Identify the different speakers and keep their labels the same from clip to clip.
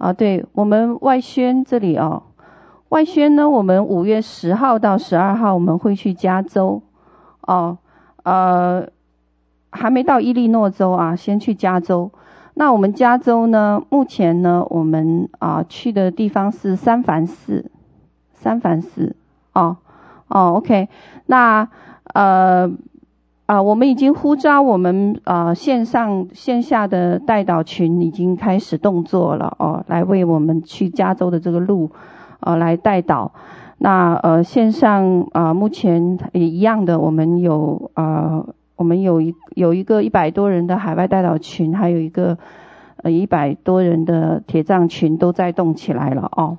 Speaker 1: 啊，对我们外宣这里哦，外宣呢，我们五月十号到十二号我们会去加州，哦，呃，还没到伊利诺州啊，先去加州。那我们加州呢，目前呢，我们啊去的地方是三藩市，三藩市，哦，哦，OK，那呃。啊、我们已经呼召我们啊、线上线下的代导群已经开始动作了哦，来为我们去加州的这个路，呃，来代导。那呃线上啊、目前也一样的，我们有啊、我们有一有一个一百多人的海外代导群，还有一个呃一百多人的铁杖群都在动起来了哦。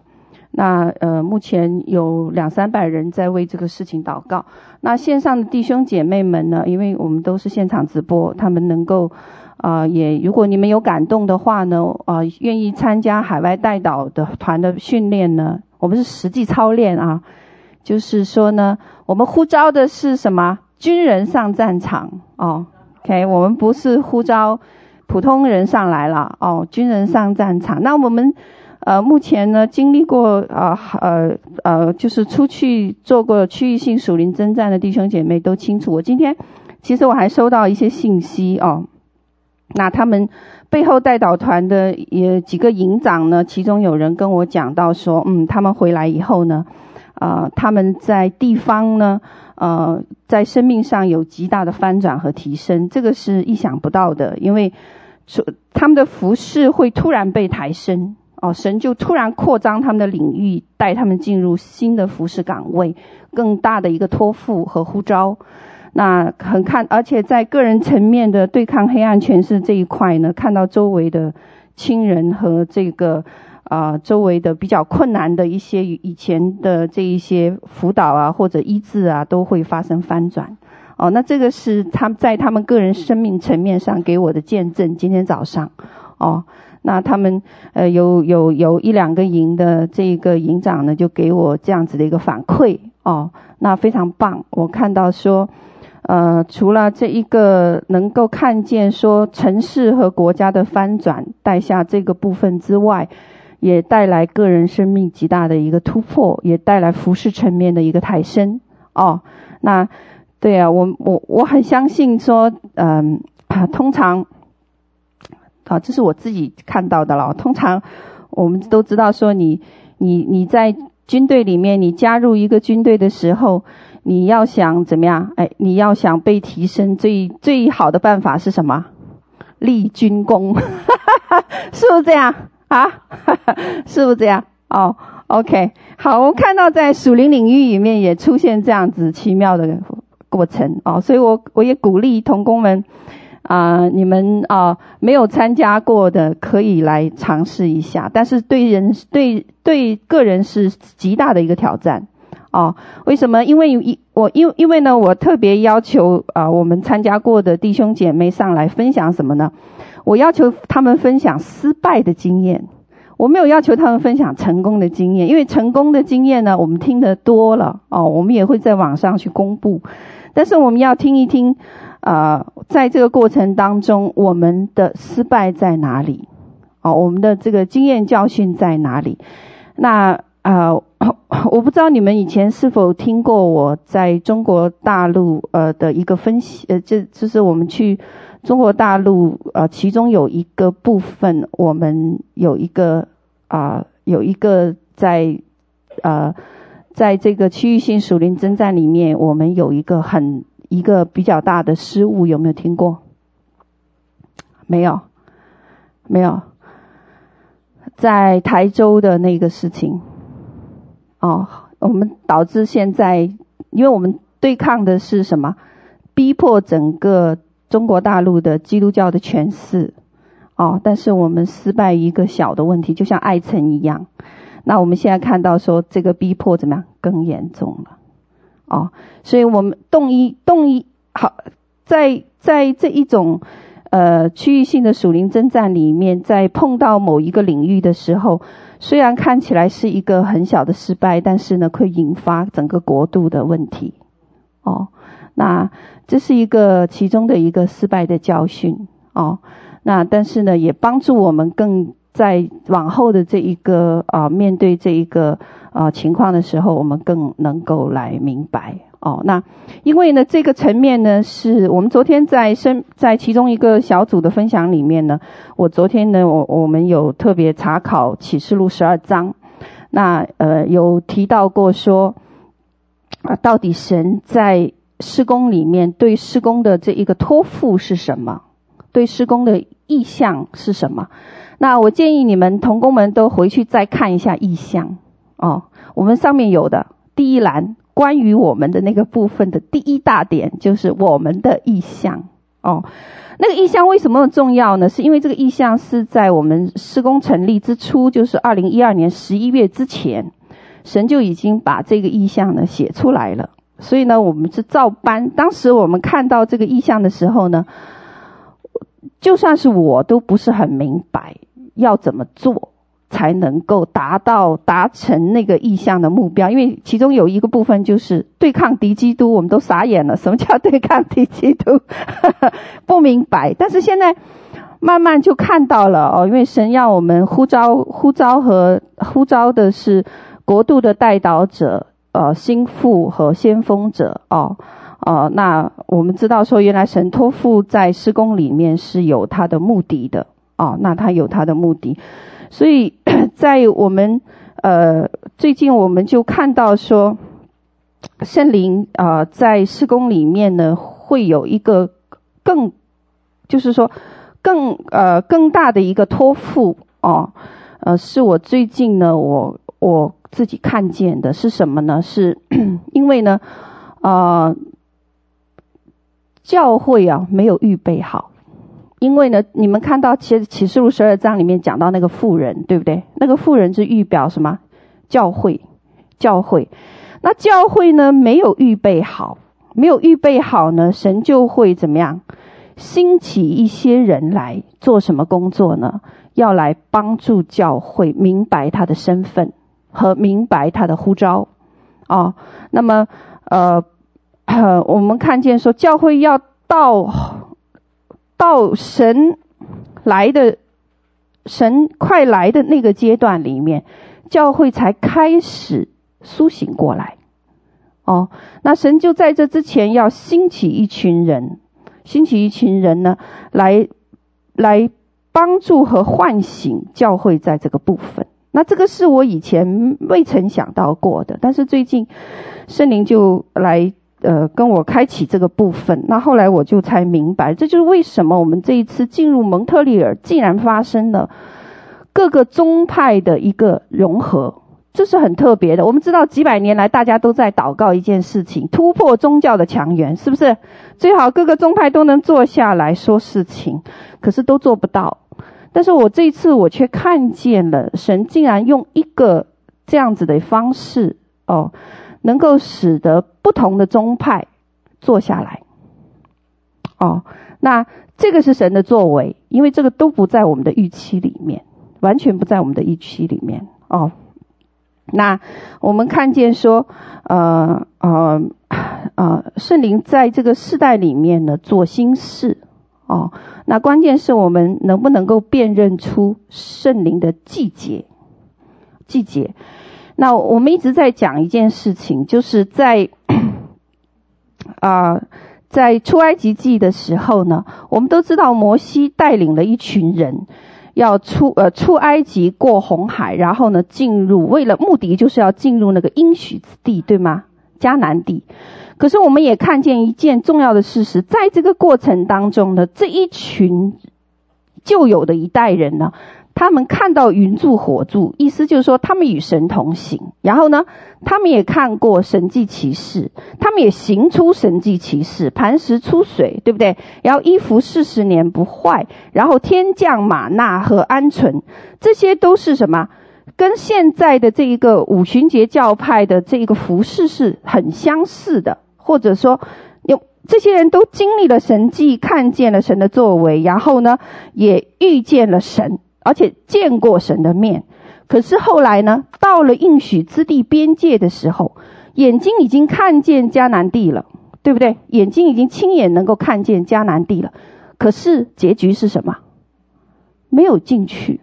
Speaker 1: 那呃，目前有两三百人在为这个事情祷告。那线上的弟兄姐妹们呢，因为我们都是现场直播，他们能够啊、也如果你们有感动的话呢，啊、愿意参加海外代祷的团的训练呢，我们是实际操练啊，就是说呢，我们呼召的是什么？军人上战场哦，OK，我们不是呼召普通人上来了哦，军人上战场。那我们。呃，目前呢，经历过啊，呃，呃，就是出去做过区域性属灵征战的弟兄姐妹都清楚。我今天其实我还收到一些信息哦，那他们背后带导团的也几个营长呢，其中有人跟我讲到说，嗯，他们回来以后呢，啊、他们在地方呢，呃，在生命上有极大的翻转和提升，这个是意想不到的，因为他们的服饰会突然被抬升。哦，神就突然扩张他们的领域，带他们进入新的服饰岗位，更大的一个托付和呼召。那很看，而且在个人层面的对抗黑暗权势这一块呢，看到周围的亲人和这个啊、周围的比较困难的一些以前的这一些辅导啊或者医治啊，都会发生翻转。哦，那这个是他们在他们个人生命层面上给我的见证。今天早上，哦。那他们呃有有有一两个营的这个营长呢，就给我这样子的一个反馈哦，那非常棒。我看到说，呃，除了这一个能够看见说城市和国家的翻转带下这个部分之外，也带来个人生命极大的一个突破，也带来服饰层面的一个抬升哦。那对啊，我我我很相信说，嗯、呃，通常。啊，这是我自己看到的了。通常我们都知道说你，你你在军队里面，你加入一个军队的时候，你要想怎么样？哎，你要想被提升，最最好的办法是什么？立军功，是不是这样啊？是不是这样？哦，OK，好，我看到在属灵领域里面也出现这样子奇妙的过程哦，所以我我也鼓励同工们。啊、你们啊、没有参加过的可以来尝试一下，但是对人对对个人是极大的一个挑战哦。为什么？因为一我因因为呢，我特别要求啊、我们参加过的弟兄姐妹上来分享什么呢？我要求他们分享失败的经验，我没有要求他们分享成功的经验，因为成功的经验呢，我们听得多了哦，我们也会在网上去公布，但是我们要听一听。啊、呃，在这个过程当中，我们的失败在哪里？哦，我们的这个经验教训在哪里？那啊、我不知道你们以前是否听过我在中国大陆呃的一个分析，呃，这就是我们去中国大陆呃，其中有一个部分，我们有一个啊、有一个在呃，在这个区域性属灵征战里面，我们有一个很。一个比较大的失误，有没有听过？没有，没有，在台州的那个事情，哦，我们导致现在，因为我们对抗的是什么？逼迫整个中国大陆的基督教的权势，哦，但是我们失败一个小的问题，就像艾城一样。那我们现在看到说，这个逼迫怎么样？更严重了。哦，所以我们动一动一好，在在这一种呃区域性的属灵征战里面，在碰到某一个领域的时候，虽然看起来是一个很小的失败，但是呢，会引发整个国度的问题。哦，那这是一个其中的一个失败的教训。哦，那但是呢，也帮助我们更在往后的这一个啊，面对这一个啊情况的时候，我们更能够来明白哦。那因为呢，这个层面呢，是我们昨天在生在其中一个小组的分享里面呢，我昨天呢，我我们有特别查考启示录十二章，那呃有提到过说啊，到底神在施工里面对施工的这一个托付是什么？对施工的意向是什么？那我建议你们同工们都回去再看一下意向哦。我们上面有的第一栏关于我们的那个部分的第一大点就是我们的意向哦。那个意向为什么重要呢？是因为这个意向是在我们施工成立之初，就是二零一二年十一月之前，神就已经把这个意向呢写出来了。所以呢，我们是照搬。当时我们看到这个意向的时候呢，就算是我都不是很明白。要怎么做才能够达到达成那个意向的目标？因为其中有一个部分就是对抗敌基督，我们都傻眼了。什么叫对抗敌基督？不明白。但是现在慢慢就看到了哦，因为神要我们呼召、呼召和呼召的是国度的代导者、呃，心腹和先锋者哦，哦、那我们知道说，原来神托付在施工里面是有他的目的的。哦，那他有他的目的，所以 在我们呃最近我们就看到说，圣灵啊、在施工里面呢会有一个更，就是说更呃更大的一个托付哦，呃是我最近呢我我自己看见的是什么呢？是 因为呢啊、教会啊没有预备好。因为呢，你们看到其实启示录十二章里面讲到那个妇人，对不对？那个妇人是预表什么？教会，教会。那教会呢，没有预备好，没有预备好呢，神就会怎么样？兴起一些人来做什么工作呢？要来帮助教会明白他的身份和明白他的呼召。哦，那么呃，我们看见说教会要到。到神来的，神快来的那个阶段里面，教会才开始苏醒过来。哦，那神就在这之前要兴起一群人，兴起一群人呢，来来帮助和唤醒教会在这个部分。那这个是我以前未曾想到过的，但是最近圣灵就来。呃，跟我开启这个部分，那后来我就才明白，这就是为什么我们这一次进入蒙特利尔，竟然发生了各个宗派的一个融合，这是很特别的。我们知道几百年来大家都在祷告一件事情，突破宗教的墙垣，是不是？最好各个宗派都能坐下来说事情，可是都做不到。但是我这一次我却看见了神竟然用一个这样子的方式哦。能够使得不同的宗派坐下来，哦，那这个是神的作为，因为这个都不在我们的预期里面，完全不在我们的预期里面哦。那我们看见说，呃呃呃，圣灵在这个世代里面呢做新事哦。那关键是我们能不能够辨认出圣灵的季节，季节。那我们一直在讲一件事情，就是在啊、在出埃及记的时候呢，我们都知道摩西带领了一群人要出呃出埃及过红海，然后呢进入，为了目的就是要进入那个应许之地，对吗？迦南地。可是我们也看见一件重要的事实，在这个过程当中呢，这一群旧有的一代人呢。他们看到云柱火柱，意思就是说他们与神同行。然后呢，他们也看过神迹奇事，他们也行出神迹奇事，磐石出水，对不对？然后衣服四十年不坏，然后天降玛纳和鹌鹑，这些都是什么？跟现在的这一个五旬节教派的这一个服饰是很相似的，或者说有这些人都经历了神迹，看见了神的作为，然后呢，也遇见了神。而且见过神的面，可是后来呢，到了应许之地边界的时候，眼睛已经看见迦南地了，对不对？眼睛已经亲眼能够看见迦南地了，可是结局是什么？没有进去，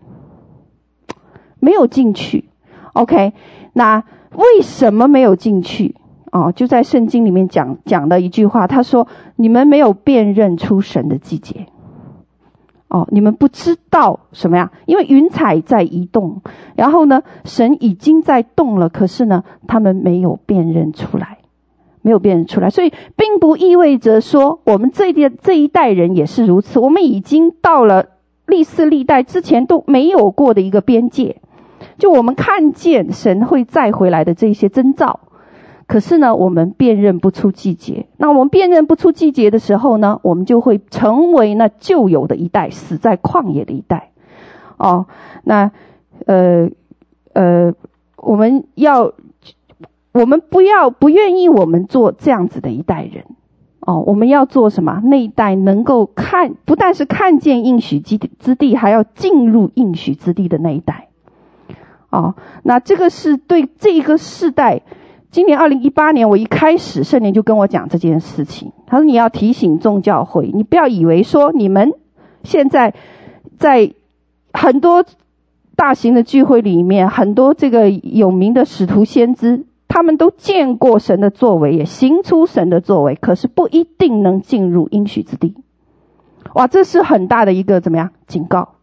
Speaker 1: 没有进去。OK，那为什么没有进去？哦，就在圣经里面讲讲的一句话，他说：“你们没有辨认出神的季节。”哦，你们不知道什么呀？因为云彩在移动，然后呢，神已经在动了，可是呢，他们没有辨认出来，没有辨认出来，所以并不意味着说我们这一这一代人也是如此。我们已经到了历世历代之前都没有过的一个边界，就我们看见神会再回来的这些征兆。可是呢，我们辨认不出季节。那我们辨认不出季节的时候呢，我们就会成为那旧有的一代，死在旷野的一代。哦，那呃呃，我们要，我们不要不愿意我们做这样子的一代人。哦，我们要做什么？那一代能够看，不但是看见应许之之地，还要进入应许之地的那一代。哦，那这个是对这一个世代。今年二零一八年，我一开始圣灵就跟我讲这件事情。他说：“你要提醒众教会，你不要以为说你们现在在很多大型的聚会里面，很多这个有名的使徒先知，他们都见过神的作为，也行出神的作为，可是不一定能进入应许之地。哇，这是很大的一个怎么样警告？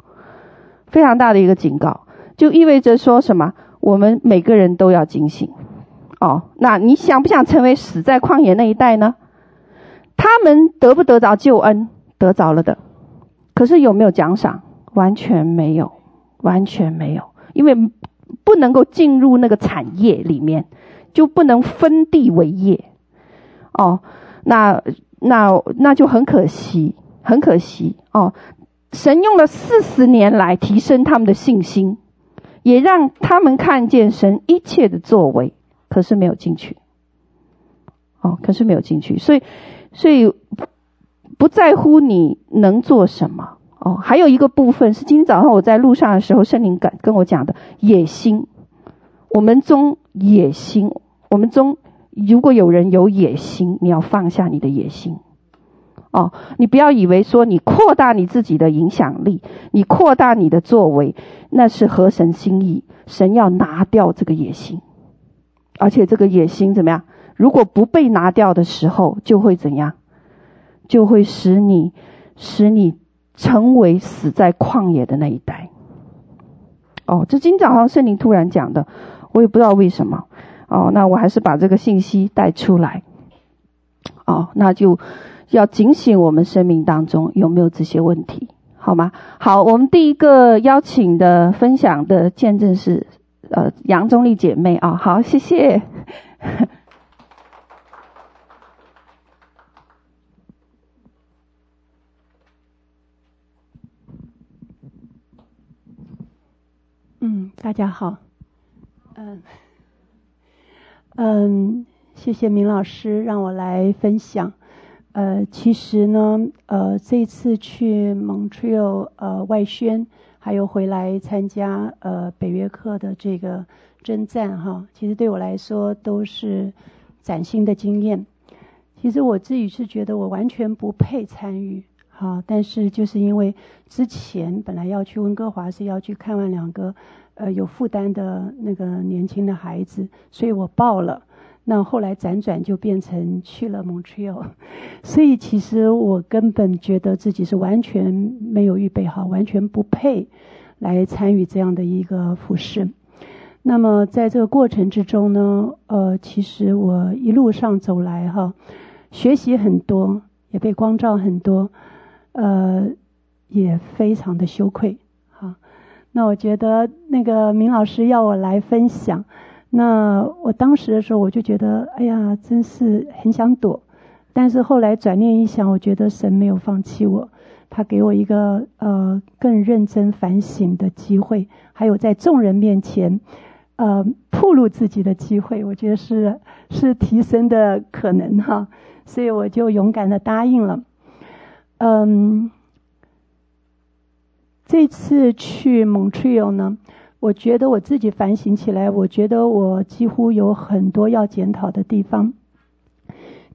Speaker 1: 非常大的一个警告，就意味着说什么？我们每个人都要警醒。”哦，那你想不想成为死在旷野那一代呢？他们得不得着救恩？得着了的，可是有没有奖赏？完全没有，完全没有，因为不能够进入那个产业里面，就不能分地为业。哦，那那那就很可惜，很可惜哦。神用了四十年来提升他们的信心，也让他们看见神一切的作为。可是没有进去，哦，可是没有进去，所以，所以不在乎你能做什么哦。还有一个部分是今天早上我在路上的时候，圣灵感跟我讲的野心。我们中野心，我们中如果有人有野心，你要放下你的野心哦。你不要以为说你扩大你自己的影响力，你扩大你的作为，那是合神心意。神要拿掉这个野心。而且这个野心怎么样？如果不被拿掉的时候，就会怎样？就会使你，使你成为死在旷野的那一代。哦，这今早上圣灵突然讲的，我也不知道为什么。哦，那我还是把这个信息带出来。哦，那就要警醒我们生命当中有没有这些问题，好吗？好，我们第一个邀请的分享的见证是。呃，杨宗丽姐妹啊、好，谢谢。
Speaker 2: 嗯，大家好。嗯，嗯，谢谢明老师让我来分享。呃，其实呢，呃，这次去 Montreal 呃外宣。还有回来参加呃北约课的这个征战哈，其实对我来说都是崭新的经验。其实我自己是觉得我完全不配参与哈，但是就是因为之前本来要去温哥华是要去看望两个呃有负担的那个年轻的孩子，所以我报了。那后来辗转就变成去了 Montreal，所以其实我根本觉得自己是完全没有预备好，完全不配来参与这样的一个服饰。那么在这个过程之中呢，呃，其实我一路上走来哈，学习很多，也被光照很多，呃，也非常的羞愧。好，那我觉得那个明老师要我来分享。那我当时的时候，我就觉得，哎呀，真是很想躲。但是后来转念一想，我觉得神没有放弃我，他给我一个呃更认真反省的机会，还有在众人面前呃暴露自己的机会，我觉得是是提升的可能哈。所以我就勇敢的答应了。嗯，这次去 Montreal 呢。我觉得我自己反省起来，我觉得我几乎有很多要检讨的地方。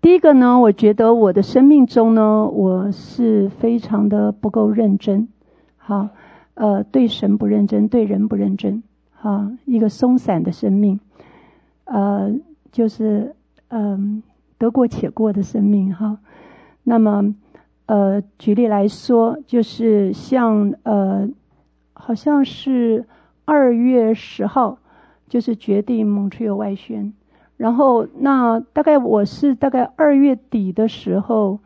Speaker 2: 第一个呢，我觉得我的生命中呢，我是非常的不够认真，好，呃，对神不认真，对人不认真，哈，一个松散的生命，呃，就是嗯、得过且过的生命哈。那么，呃，举例来说，就是像呃，好像是二月十号，就是决定蒙特利外宣，然后那大概我是大概二月底的时候。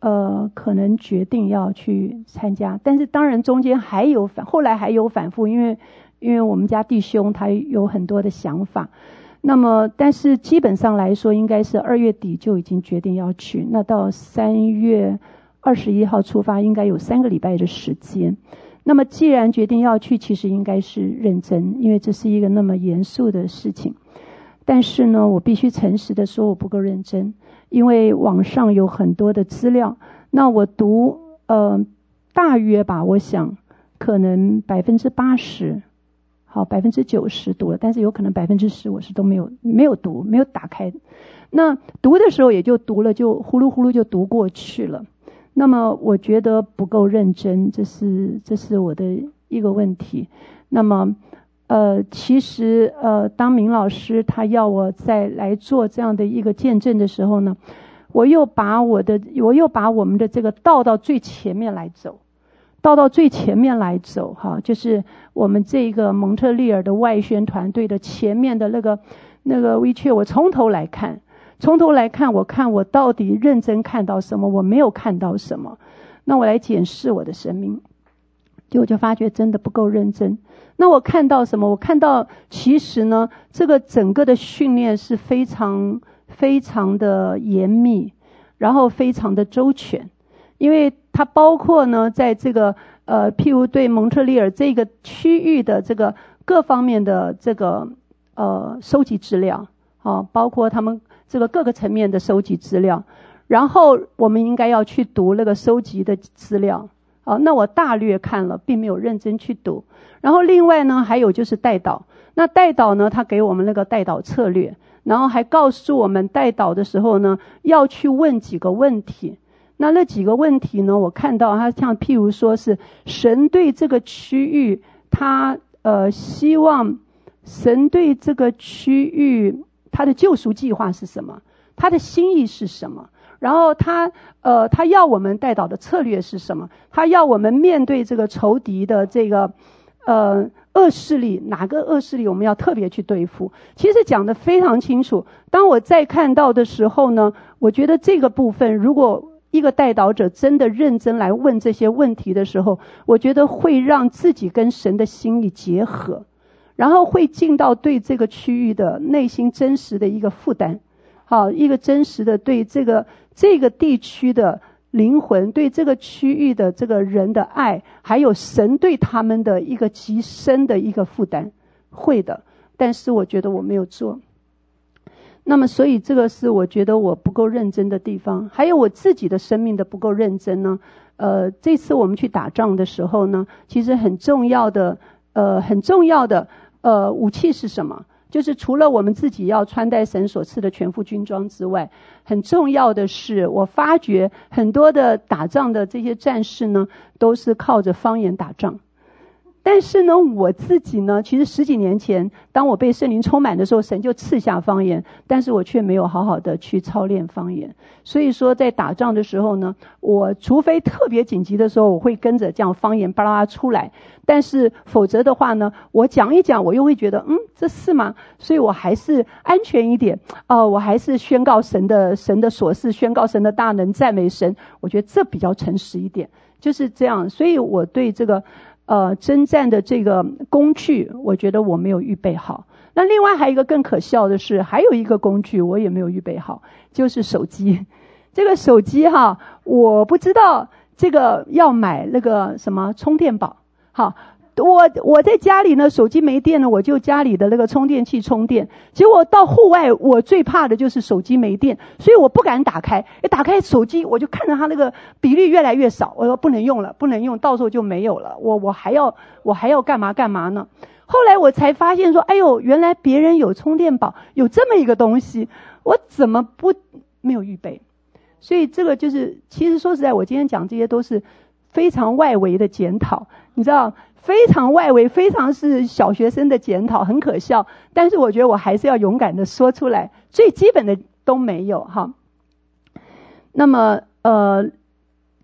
Speaker 2: 呃，可能决定要去参加，但是当然中间还有反，后来还有反复，因为因为我们家弟兄他有很多的想法，那么但是基本上来说，应该是二月底就已经决定要去，那到三月二十一号出发，应该有三个礼拜的时间。那么既然决定要去，其实应该是认真，因为这是一个那么严肃的事情。但是呢，我必须诚实的说，我不够认真。因为网上有很多的资料，那我读呃大约吧，我想可能百分之八十，好百分之九十读了，但是有可能百分之十我是都没有没有读，没有打开。那读的时候也就读了，就呼噜呼噜就读过去了。那么我觉得不够认真，这是这是我的一个问题。那么。呃，其实呃，当明老师他要我再来做这样的一个见证的时候呢，我又把我的，我又把我们的这个倒到最前面来走，倒到最前面来走，哈，就是我们这个蒙特利尔的外宣团队的前面的那个那个 WeChat，我从头来看，从头来看，我看我到底认真看到什么，我没有看到什么，那我来检视我的生命。结果就发觉真的不够认真。那我看到什么？我看到其实呢，这个整个的训练是非常非常的严密，然后非常的周全，因为它包括呢，在这个呃，譬如对蒙特利尔这个区域的这个各方面的这个呃收集资料，啊，包括他们这个各个层面的收集资料，然后我们应该要去读那个收集的资料。哦，那我大略看了，并没有认真去读。然后另外呢，还有就是代祷。那代祷呢，他给我们那个代祷策略，然后还告诉我们代祷的时候呢，要去问几个问题。那那几个问题呢，我看到他像譬如说是神对这个区域，他呃希望神对这个区域他的救赎计划是什么？他的心意是什么？然后他，呃，他要我们代祷的策略是什么？他要我们面对这个仇敌的这个，呃，恶势力，哪个恶势力我们要特别去对付？其实讲得非常清楚。当我再看到的时候呢，我觉得这个部分，如果一个代祷者真的认真来问这些问题的时候，我觉得会让自己跟神的心意结合，然后会尽到对这个区域的内心真实的一个负担。好，一个真实的对这个这个地区的灵魂，对这个区域的这个人的爱，还有神对他们的一个极深的一个负担，会的。但是我觉得我没有做。那么，所以这个是我觉得我不够认真的地方，还有我自己的生命的不够认真呢。呃，这次我们去打仗的时候呢，其实很重要的，呃，很重要的，呃，武器是什么？就是除了我们自己要穿戴神所赐的全副军装之外，很重要的是，我发觉很多的打仗的这些战士呢，都是靠着方言打仗。但是呢，我自己呢，其实十几年前，当我被圣灵充满的时候，神就赐下方言，但是我却没有好好的去操练方言。所以说，在打仗的时候呢，我除非特别紧急的时候，我会跟着这样方言巴拉拉出来。但是否则的话呢，我讲一讲，我又会觉得，嗯，这是吗？所以我还是安全一点哦，我还是宣告神的神的所事，宣告神的大能，赞美神。我觉得这比较诚实一点，就是这样。所以我对这个。呃，征战的这个工具，我觉得我没有预备好。那另外还有一个更可笑的是，还有一个工具我也没有预备好，就是手机。这个手机哈，我不知道这个要买那个什么充电宝，好。我我在家里呢，手机没电了，我就家里的那个充电器充电。结果到户外，我最怕的就是手机没电，所以我不敢打开。一打开手机，我就看着它那个比例越来越少，我说不能用了，不能用，到时候就没有了。我我还要我还要干嘛干嘛呢？后来我才发现说，哎呦，原来别人有充电宝，有这么一个东西，我怎么不没有预备？所以这个就是，其实说实在，我今天讲这些都是非常外围的检讨。你知道，非常外围，非常是小学生的检讨，很可笑。但是我觉得我还是要勇敢的说出来，最基本的都没有哈。那么呃，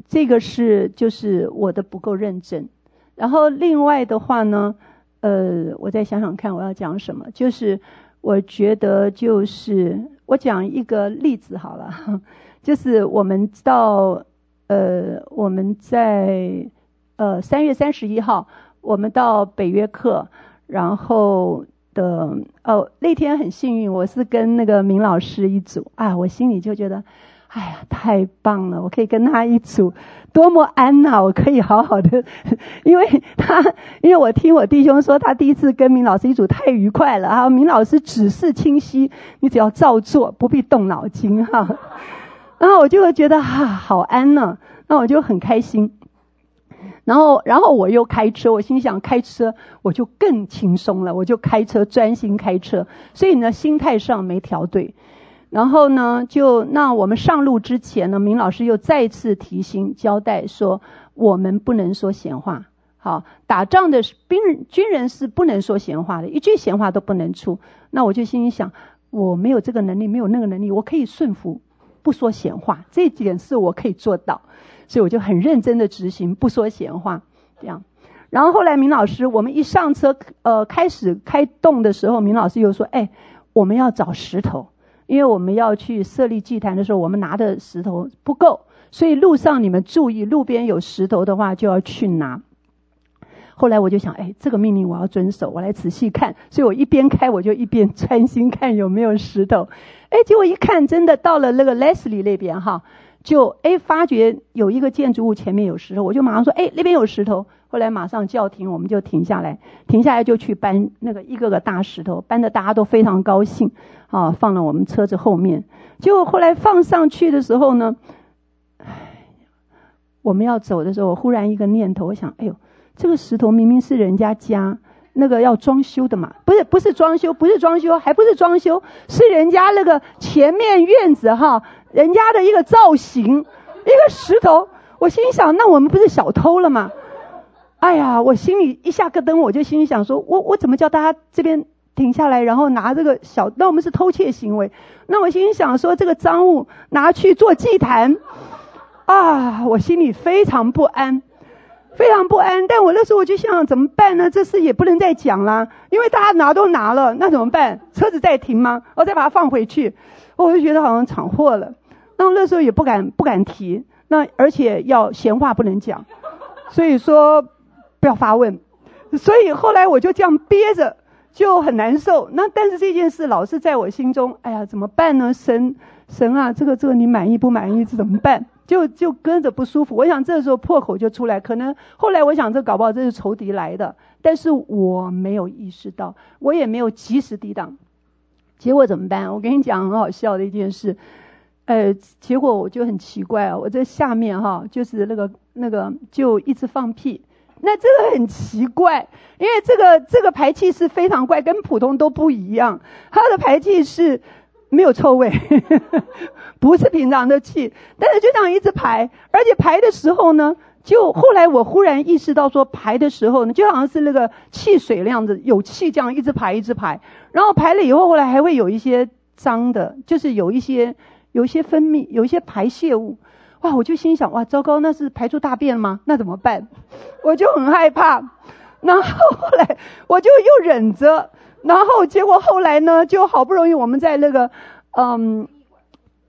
Speaker 2: 这个是就是我的不够认真。然后另外的话呢，呃，我再想想看我要讲什么，就是我觉得就是我讲一个例子好了，就是我们到呃我们在呃三月三十一号我们到北约克，然后的哦那天很幸运，我是跟那个明老师一组啊，我心里就觉得。哎呀，太棒了！我可以跟他一组，多么安呐！我可以好好的，因为他，因为我听我弟兄说，他第一次跟明老师一组太愉快了啊！明老师指示清晰，你只要照做，不必动脑筋哈。然后我就会觉得哈、啊，好安呢，那我就很开心。然后，然后我又开车，我心想开车我就更轻松了，我就开车专心开车，所以呢，心态上没调对。然后呢，就那我们上路之前呢，明老师又再次提醒交代说，我们不能说闲话。好，打仗的兵人军人是不能说闲话的，一句闲话都不能出。那我就心里想，我没有这个能力，没有那个能力，我可以顺服，不说闲话，这点是我可以做到。所以我就很认真的执行，不说闲话，这样。然后后来明老师，我们一上车，呃，开始开动的时候，明老师又说，哎，我们要找石头。因为我们要去设立祭坛的时候，我们拿的石头不够，所以路上你们注意，路边有石头的话就要去拿。后来我就想，哎，这个命令我要遵守，我来仔细看。所以我一边开，我就一边专心看有没有石头。哎，结果一看，真的到了那个 Leslie 那边哈，就哎发觉有一个建筑物前面有石头，我就马上说，哎，那边有石头。后来马上叫停，我们就停下来，停下来就去搬那个一个个大石头，搬得大家都非常高兴，啊，放了我们车子后面。结果后来放上去的时候呢，我们要走的时候，忽然一个念头，我想，哎呦，这个石头明明是人家家那个要装修的嘛，不是不是装修，不是装修，还不是装修，是人家那个前面院子哈，人家的一个造型，一个石头。我心想，那我们不是小偷了吗？哎呀，我心里一下咯噔，我就心里想说，我我怎么叫大家这边停下来，然后拿这个小，那我们是偷窃行为。那我心里想说，这个赃物拿去做祭坛，啊，我心里非常不安，非常不安。但我那时候我就想，怎么办呢？这事也不能再讲了，因为大家拿都拿了，那怎么办？车子再停吗？我再把它放回去，我就觉得好像闯祸了。那那时候也不敢不敢提，那而且要闲话不能讲，所以说。不要发问，所以后来我就这样憋着，就很难受。那但是这件事老是在我心中，哎呀，怎么办呢？神神啊，这个这个你满意不满意？这怎么办？就就跟着不舒服。我想这时候破口就出来，可能后来我想这搞不好这是仇敌来的，但是我没有意识到，我也没有及时抵挡。结果怎么办？我跟你讲很好笑的一件事，呃，结果我就很奇怪啊，我在下面哈，就是那个那个就一直放屁。那这个很奇怪，因为这个这个排气是非常怪，跟普通都不一样。它的排气是没有臭味，不是平常的气，但是就这样一直排，而且排的时候呢，就后来我忽然意识到说，排的时候呢，就好像是那个汽水那样子，有气这样一直排一直排，然后排了以后，后来还会有一些脏的，就是有一些有一些分泌，有一些排泄物。哇！我就心想，哇，糟糕，那是排出大便吗？那怎么办？我就很害怕。然后后来我就又忍着，然后结果后来呢，就好不容易我们在那个，嗯，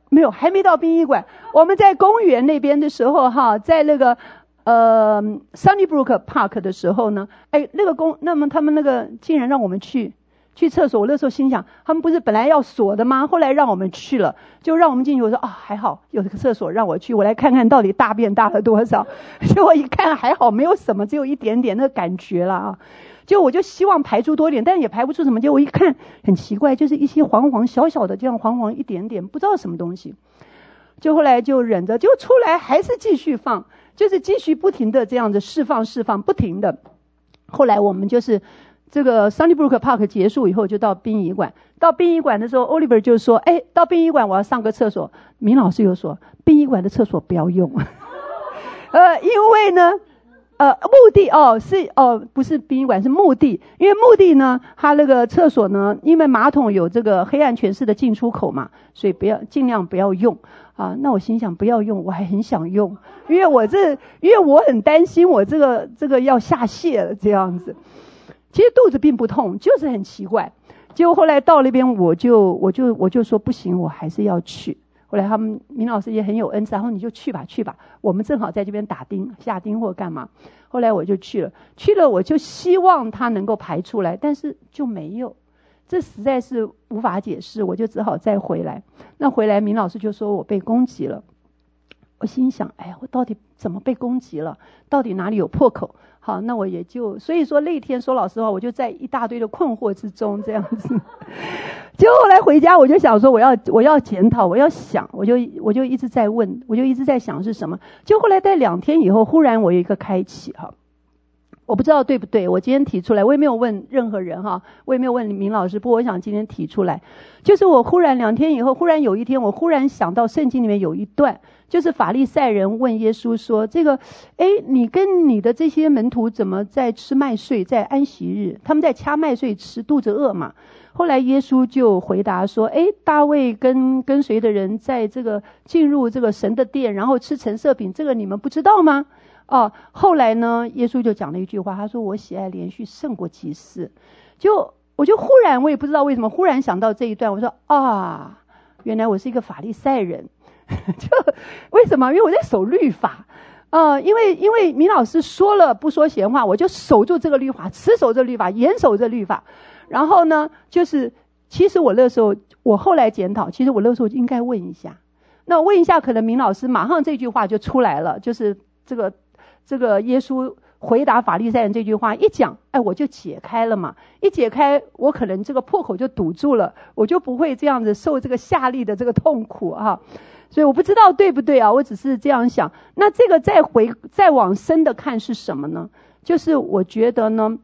Speaker 2: 没有，还没到殡仪馆，我们在公园那边的时候，哈，在那个呃 Sunnybrook Park 的时候呢，哎，那个公，那么他们那个竟然让我们去。去厕所，我那时候心想，他们不是本来要锁的吗？后来让我们去了，就让我们进去。我说啊，还好有这个厕所让我去，我来看看到底大便大了多少。结果一看还好，没有什么，只有一点点那感觉了啊。就我就希望排出多点，但也排不出什么。结果我一看很奇怪，就是一些黄黄小小的这样黄黄一点点，不知道什么东西。就后来就忍着，就出来还是继续放，就是继续不停的这样子释放释放，不停的。后来我们就是。这个 Sunnybrook Park 结束以后，就到殡仪馆。到殡仪馆的时候，Oliver 就说：“哎，到殡仪馆我要上个厕所。”明老师又说：“殡仪馆的厕所不要用。”呃，因为呢，呃，墓地哦，是哦，不是殡仪馆，是墓地。因为墓地呢，它那个厕所呢，因为马桶有这个黑暗权势的进出口嘛，所以不要尽量不要用啊。那我心想不要用，我还很想用，因为我这因为我很担心我这个这个要下泻了这样子。其实肚子并不痛，就是很奇怪。结果后来到那边，我就我就我就说不行，我还是要去。后来他们明老师也很有恩赐，然后你就去吧，去吧。我们正好在这边打钉、下钉或干嘛。后来我就去了，去了我就希望他能够排出来，但是就没有，这实在是无法解释，我就只好再回来。那回来，明老师就说我被攻击了。我心想，哎，我到底怎么被攻击了？到底哪里有破口？好，那我也就所以说那天说老实话，我就在一大堆的困惑之中这样子。结果后来回家，我就想说我要我要检讨，我要想，我就我就一直在问，我就一直在想是什么。就后来在两天以后，忽然我有一个开启哈，我不知道对不对。我今天提出来，我也没有问任何人哈，我也没有问明老师，不过我想今天提出来，就是我忽然两天以后，忽然有一天，我忽然想到圣经里面有一段。就是法利赛人问耶稣说：“这个，哎，你跟你的这些门徒怎么在吃麦穗，在安息日，他们在掐麦穗吃，肚子饿嘛？”后来耶稣就回答说：“哎，大卫跟跟随的人在这个进入这个神的殿，然后吃陈设饼，这个你们不知道吗？”哦，后来呢，耶稣就讲了一句话，他说：“我喜爱连续胜过祭司。”就我就忽然我也不知道为什么忽然想到这一段，我说：“啊，原来我是一个法利赛人。” 就为什么？因为我在守律法，呃，因为因为明老师说了不说闲话，我就守住这个律法，持守这律法，严守这律法。然后呢，就是其实我那时候，我后来检讨，其实我那时候应该问一下。那问一下，可能明老师马上这句话就出来了，就是这个这个耶稣回答法利赛人这句话一讲，哎，我就解开了嘛。一解开，我可能这个破口就堵住了，我就不会这样子受这个下力的这个痛苦啊。所以我不知道对不对啊，我只是这样想。那这个再回再往深的看是什么呢？就是我觉得呢，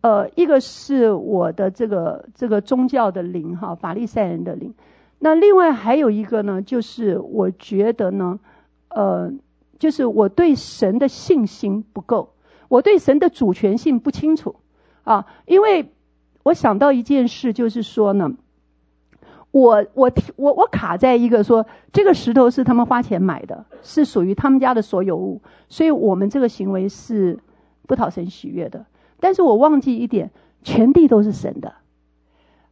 Speaker 2: 呃，一个是我的这个这个宗教的灵哈，法利赛人的灵。那另外还有一个呢，就是我觉得呢，呃，就是我对神的信心不够，我对神的主权性不清楚啊。因为我想到一件事，就是说呢。我我我我卡在一个说，这个石头是他们花钱买的，是属于他们家的所有物，所以我们这个行为是不讨神喜悦的。但是我忘记一点，全地都是神的，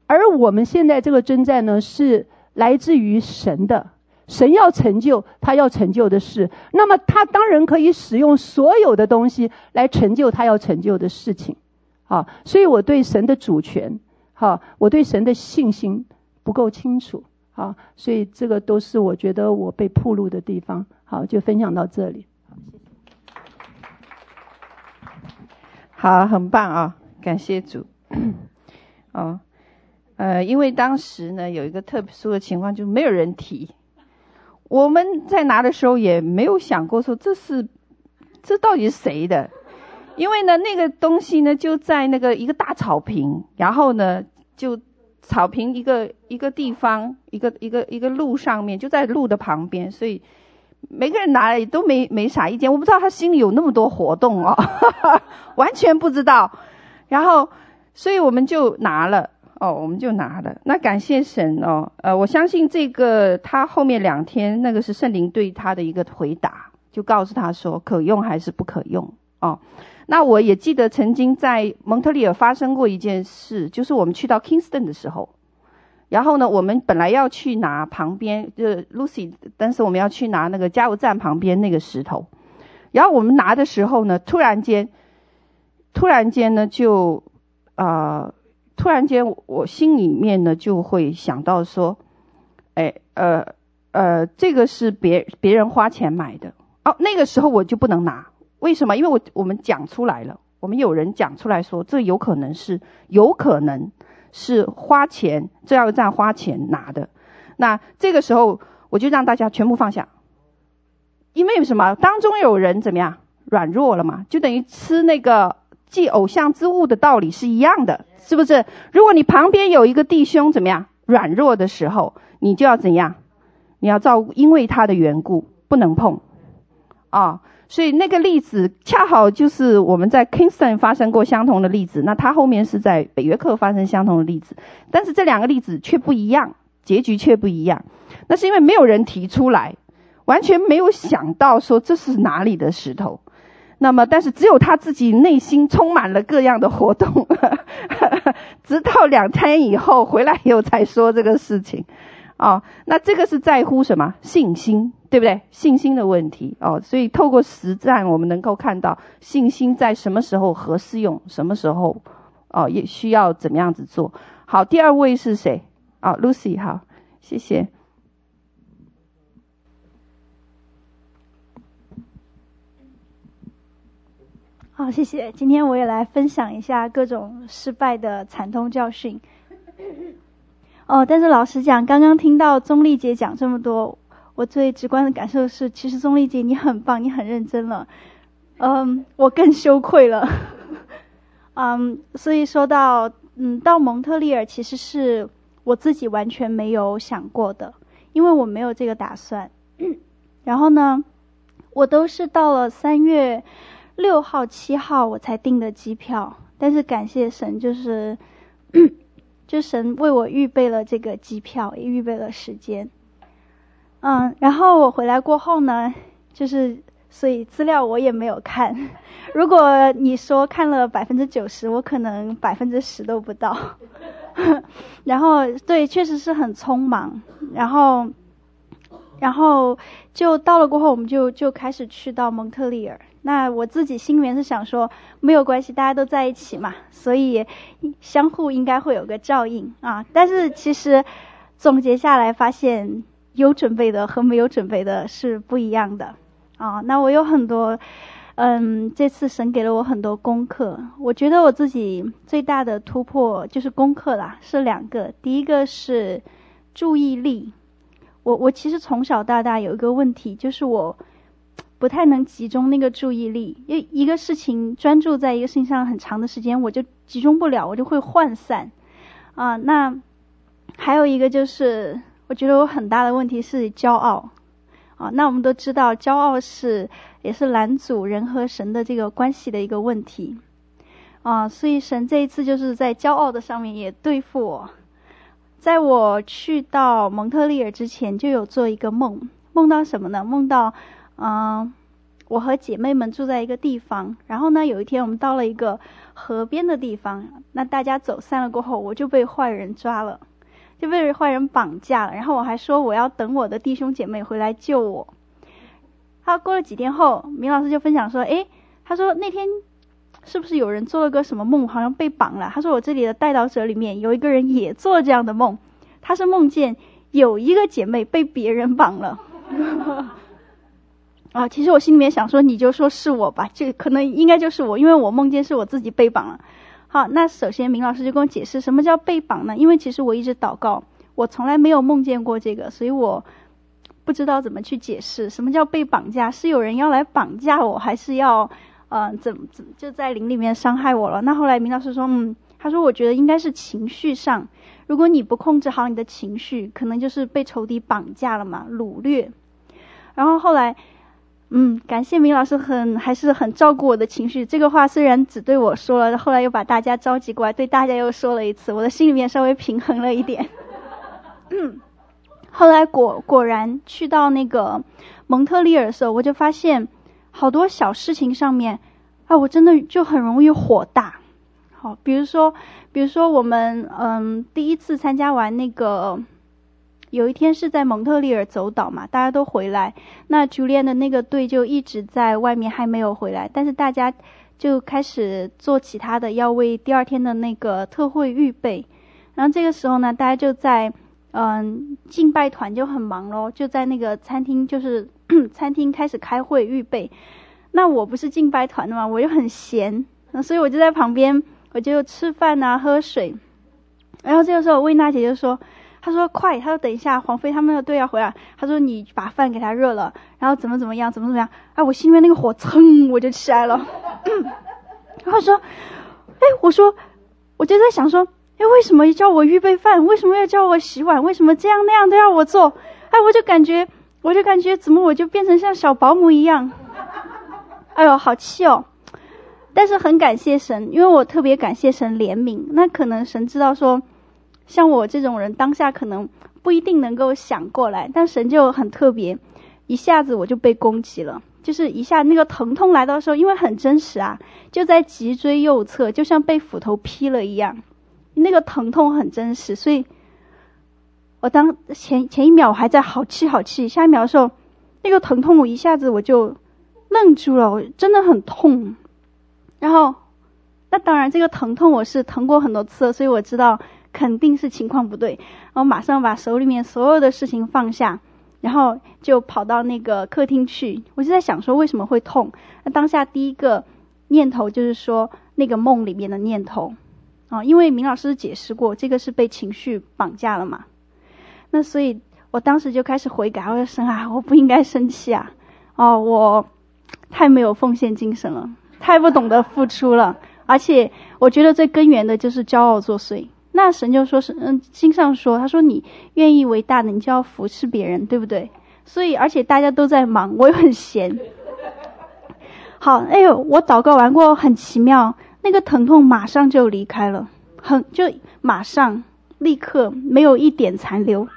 Speaker 2: 而我们现在这个征战呢，是来自于神的，神要成就他要成就的事，那么他当然可以使用所有的东西来成就他要成就的事情，啊，所以我对神的主权，好，我对神的信心。不够清楚，啊，所以这个都是我觉得我被暴露的地方。好，就分享到这里。
Speaker 1: 好，很棒啊，感谢主。哦，呃，因为当时呢有一个特殊的情况，就没有人提。我们在拿的时候也没有想过说这是这到底是谁的，因为呢那个东西呢就在那个一个大草坪，然后呢就。草坪一个一个地方，一个一个一个路上面，就在路的旁边，所以每个人拿来都没没啥意见。我不知道他心里有那么多活动哦，完全不知道。然后，所以我们就拿了哦，我们就拿了。那感谢神哦，呃，我相信这个他后面两天那个是圣灵对他的一个回答，就告诉他说可用还是不可用哦。那我也记得曾经在蒙特利尔发生过一件事，就是我们去到 Kingston 的时候，然后呢，我们本来要去拿旁边，就是 Lucy，但是我们要去拿那个加油站旁边那个石头，然后我们拿的时候呢，突然间，突然间呢，就啊、呃，突然间我心里面呢就会想到说，哎，呃，呃，这个是别别人花钱买的，哦，那个时候我就不能拿。为什么？因为我我们讲出来了，我们有人讲出来说，这有可能是有可能是花钱加油站花钱拿的。那这个时候，我就让大家全部放下，因为什么？当中有人怎么样软弱了嘛？就等于吃那个祭偶像之物的道理是一样的，是不是？如果你旁边有一个弟兄怎么样软弱的时候，你就要怎样？你要照顾因为他的缘故不能碰啊。所以那个例子恰好就是我们在 Kingston 发生过相同的例子，那他后面是在北约克发生相同的例子，但是这两个例子却不一样，结局却不一样。那是因为没有人提出来，完全没有想到说这是哪里的石头。那么，但是只有他自己内心充满了各样的活动，直到两天以后回来以后才说这个事情。哦，那这个是在乎什么？信心，对不对？信心的问题哦。所以透过实战，我们能够看到信心在什么时候合适用，什么时候哦也需要怎么样子做。好，第二位是谁？啊、，Lucy，好，谢谢。
Speaker 3: 好，谢谢。今天我也来分享一下各种失败的惨痛教训。哦，但是老实讲，刚刚听到钟丽姐讲这么多，我最直观的感受是，其实钟丽姐你很棒，你很认真了。嗯，我更羞愧了。嗯，所以说到嗯，到蒙特利尔其实是我自己完全没有想过的，因为我没有这个打算。然后呢，我都是到了三月。六号、七号我才订的机票，但是感谢神，就是，就神为我预备了这个机票，也预备了时间。嗯，然后我回来过后呢，就是所以资料我也没有看。如果你说看了百分之九十，我可能百分之十都不到。然后对，确实是很匆忙。然后，然后就到了过后，我们就就开始去到蒙特利尔。那我自己心里面是想说，没有关系，大家都在一起嘛，所以相互应该会有个照应啊。但是其实总结下来发现，有准备的和没有准备的是不一样的啊。那我有很多，嗯，这次神给了我很多功课。我觉得我自己最大的突破就是功课啦，是两个。第一个是注意力，我我其实从小到大有一个问题，就是我。不太能集中那个注意力，因为一个事情专注在一个事情上很长的时间，我就集中不了，我就会涣散。啊，那还有一个就是，我觉得我很大的问题是骄傲。啊，那我们都知道，骄傲是也是拦阻人和神的这个关系的一个问题。啊，所以神这一次就是在骄傲的上面也对付我。在我去到蒙特利尔之前，就有做一个梦，梦到什么呢？梦到。嗯，我和姐妹们住在一个地方，然后呢，有一天我们到了一个河边的地方，那大家走散了过后，我就被坏人抓了，就被坏人绑架了。然后我还说我要等我的弟兄姐妹回来救我。他过了几天后，明老师就分享说，诶，他说那天是不是有人做了个什么梦，好像被绑了？他说我这里的代祷者里面有一个人也做这样的梦，他是梦见有一个姐妹被别人绑了。啊，其实我心里面想说，你就说是我吧，这可能应该就是我，因为我梦见是我自己被绑了。好，那首先明老师就跟我解释什么叫被绑呢？因为其实我一直祷告，我从来没有梦见过这个，所以我不知道怎么去解释什么叫被绑架，是有人要来绑架我，还是要，呃，怎怎就在灵里面伤害我了？那后来明老师说，嗯，他说我觉得应该是情绪上，如果你不控制好你的情绪，可能就是被仇敌绑架了嘛，掳掠。然后后来。嗯，感谢明老师很还是很照顾我的情绪。这个话虽然只对我说了，后来又把大家召集过来，对大家又说了一次，我的心里面稍微平衡了一点。嗯，后来果果然去到那个蒙特利尔的时候，我就发现好多小事情上面，啊，我真的就很容易火大。好，比如说，比如说我们嗯第一次参加完那个。有一天是在蒙特利尔走岛嘛，大家都回来，那 Julian 的那个队就一直在外面还没有回来，但是大家就开始做其他的，要为第二天的那个特会预备。然后这个时候呢，大家就在嗯敬拜团就很忙咯，就在那个餐厅，就是 餐厅开始开会预备。那我不是敬拜团的嘛，我就很闲，所以我就在旁边，我就吃饭啊，喝水。然后这个时候，魏娜姐就说。他说：“快！”他说：“等一下，黄飞他们的队要回来。”他说：“你把饭给他热了，然后怎么怎么样，怎么怎么样。”哎，我心里面那个火蹭我就起来了。然后说：“哎，我说，我就在想说，哎，为什么叫我预备饭？为什么要叫我洗碗？为什么这样那样都要我做？哎，我就感觉，我就感觉，怎么我就变成像小保姆一样？哎呦，好气哦！但是很感谢神，因为我特别感谢神怜悯。那可能神知道说，像我这种人当下可能不一定能够想过来，但神就很特别，一下子我就被攻击了，就是一下那个疼痛来到的时候，因为很真实啊，就在脊椎右侧，就像被斧头劈了一样，那个疼痛很真实，所以，我当前前一秒我还在好气好气，下一秒的时候，那个疼痛我一下子我就愣住了，我真的很痛。然后，那当然，这个疼痛我是疼过很多次，所以我知道肯定是情况不对。然后马上把手里面所有的事情放下，然后就跑到那个客厅去。我就在想说为什么会痛？那当下第一个念头就是说那个梦里面的念头啊，因为明老师解释过，这个是被情绪绑架了嘛。那所以我当时就开始悔改，我就说啊，我不应该生气啊，哦，我太没有奉献精神了。太不懂得付出了，而且我觉得最根源的就是骄傲作祟。那神就说是，嗯，经上说，他说你愿意为大的，你就要服侍别人，对不对？所以，而且大家都在忙，我又很闲。好，哎呦，我祷告完过后很奇妙，那个疼痛马上就离开了，很就马上立刻没有一点残留。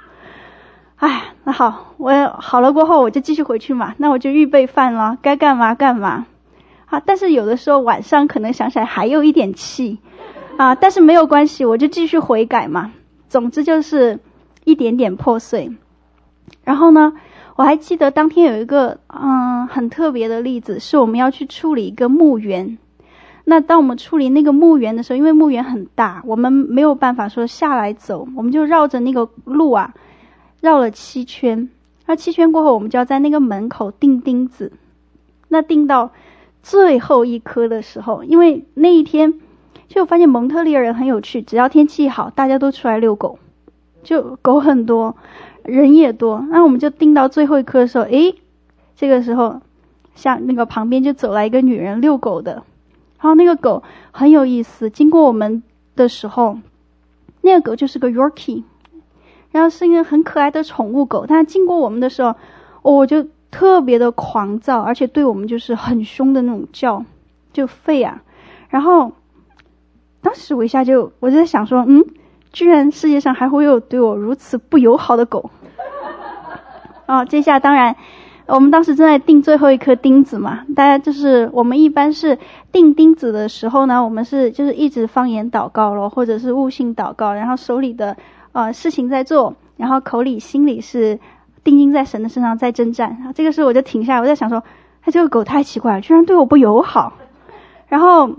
Speaker 3: 哎，那好，我好了过后我就继续回去嘛，那我就预备饭了，该干嘛干嘛。好，但是有的时候晚上可能想起来还有一点气，啊，但是没有关系，我就继续悔改嘛。总之就是一点点破碎。然后呢，我还记得当天有一个嗯很特别的例子，是我们要去处理一个墓园。那当我们处理那个墓园的时候，因为墓园很大，我们没有办法说下来走，我们就绕着那个路啊绕了七圈。那七圈过后，我们就要在那个门口钉钉子。那钉到。最后一颗的时候，因为那一天，就发现蒙特利尔人很有趣，只要天气好，大家都出来遛狗，就狗很多，人也多。那我们就定到最后一刻的时候，诶，这个时候，像那个旁边就走来一个女人遛狗的，然后那个狗很有意思，经过我们的时候，那个狗就是个 Yorkie，然后是一个很可爱的宠物狗，但经过我们的时候，我就。特别的狂躁，而且对我们就是很凶的那种叫，就吠啊。然后当时我一下就我就在想说，嗯，居然世界上还会有对我如此不友好的狗。哦，这下当然，我们当时正在钉最后一颗钉子嘛。大家就是我们一般是钉钉子的时候呢，我们是就是一直方言祷告咯，或者是悟性祷告，然后手里的呃事情在做，然后口里心里是。定睛在神的身上，在征战。这个时候我就停下来，我在想说：“哎，这个狗太奇怪了，居然对我不友好。”然后，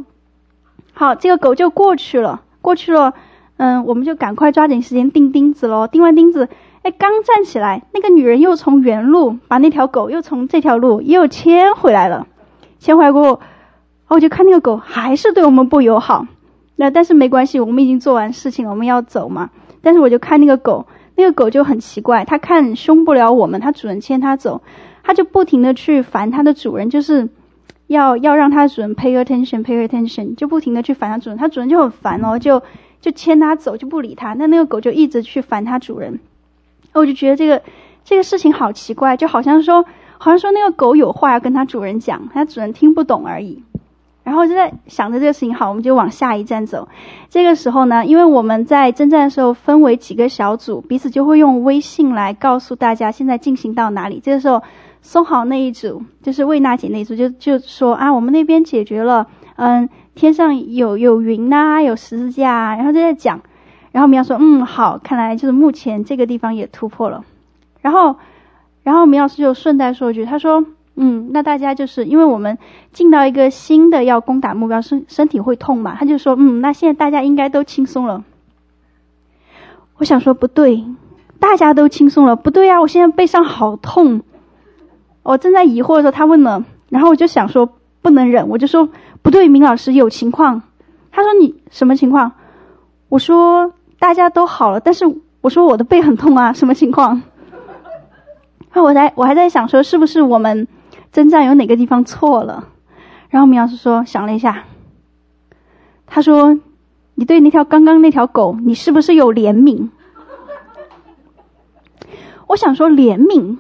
Speaker 3: 好，这个狗就过去了，过去了。嗯，我们就赶快抓紧时间钉钉子喽。钉完钉子，哎，刚站起来，那个女人又从原路把那条狗又从这条路又牵回来了。牵回来过后，哦我就看那个狗还是对我们不友好。那但是没关系，我们已经做完事情了，我们要走嘛。但是我就看那个狗。那个狗就很奇怪，它看凶不了我们，它主人牵它走，它就不停的去烦它的主人，就是要要让它主人 pay attention，pay attention，就不停的去烦它主人，它主人就很烦哦，就就牵它走，就不理它。那那个狗就一直去烦它主人，我就觉得这个这个事情好奇怪，就好像说好像说那个狗有话要跟它主人讲，它主人听不懂而已。然后就在想着这个事情，好，我们就往下一站走。这个时候呢，因为我们在征战的时候分为几个小组，彼此就会用微信来告诉大家现在进行到哪里。这个时候，松好那一组就是魏娜姐那一组就就说啊，我们那边解决了，嗯，天上有有云呐、有十字架、啊，然后就在讲。然后我们要说，嗯，好，看来就是目前这个地方也突破了。然后，然后明老师就顺带说一句，他说。嗯，那大家就是因为我们进到一个新的要攻打目标，身身体会痛嘛？他就说，嗯，那现在大家应该都轻松了。我想说不对，大家都轻松了，不对啊！我现在背上好痛。我正在疑惑的时候，他问了，然后我就想说不能忍，我就说不对，明老师有情况。他说你什么情况？我说大家都好了，但是我说我的背很痛啊，什么情况？那我在我还在想说是不是我们。征战有哪个地方错了？然后明老师说，想了一下，他说：“你对那条刚刚那条狗，你是不是有怜悯？”我想说怜悯，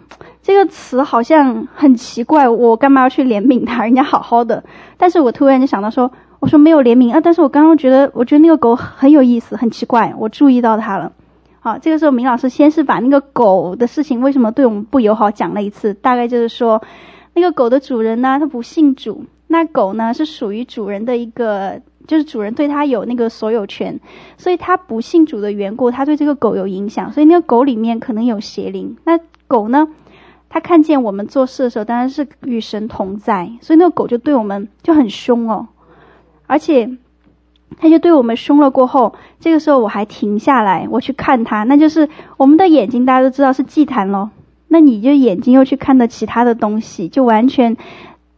Speaker 3: 这个词好像很奇怪，我干嘛要去怜悯它？人家好好的。但是我突然就想到说，我说没有怜悯啊，但是我刚刚觉得，我觉得那个狗很有意思，很奇怪，我注意到它了。好，这个时候明老师先是把那个狗的事情为什么对我们不友好讲了一次，大概就是说，那个狗的主人呢，他不信主，那狗呢是属于主人的一个，就是主人对它有那个所有权，所以它不信主的缘故，它对这个狗有影响，所以那个狗里面可能有邪灵。那狗呢？他看见我们做事的时候，当然是与神同在，所以那个狗就对我们就很凶哦，而且他就对我们凶了。过后，这个时候我还停下来，我去看他，那就是我们的眼睛，大家都知道是祭坛咯。那你就眼睛又去看到其他的东西，就完全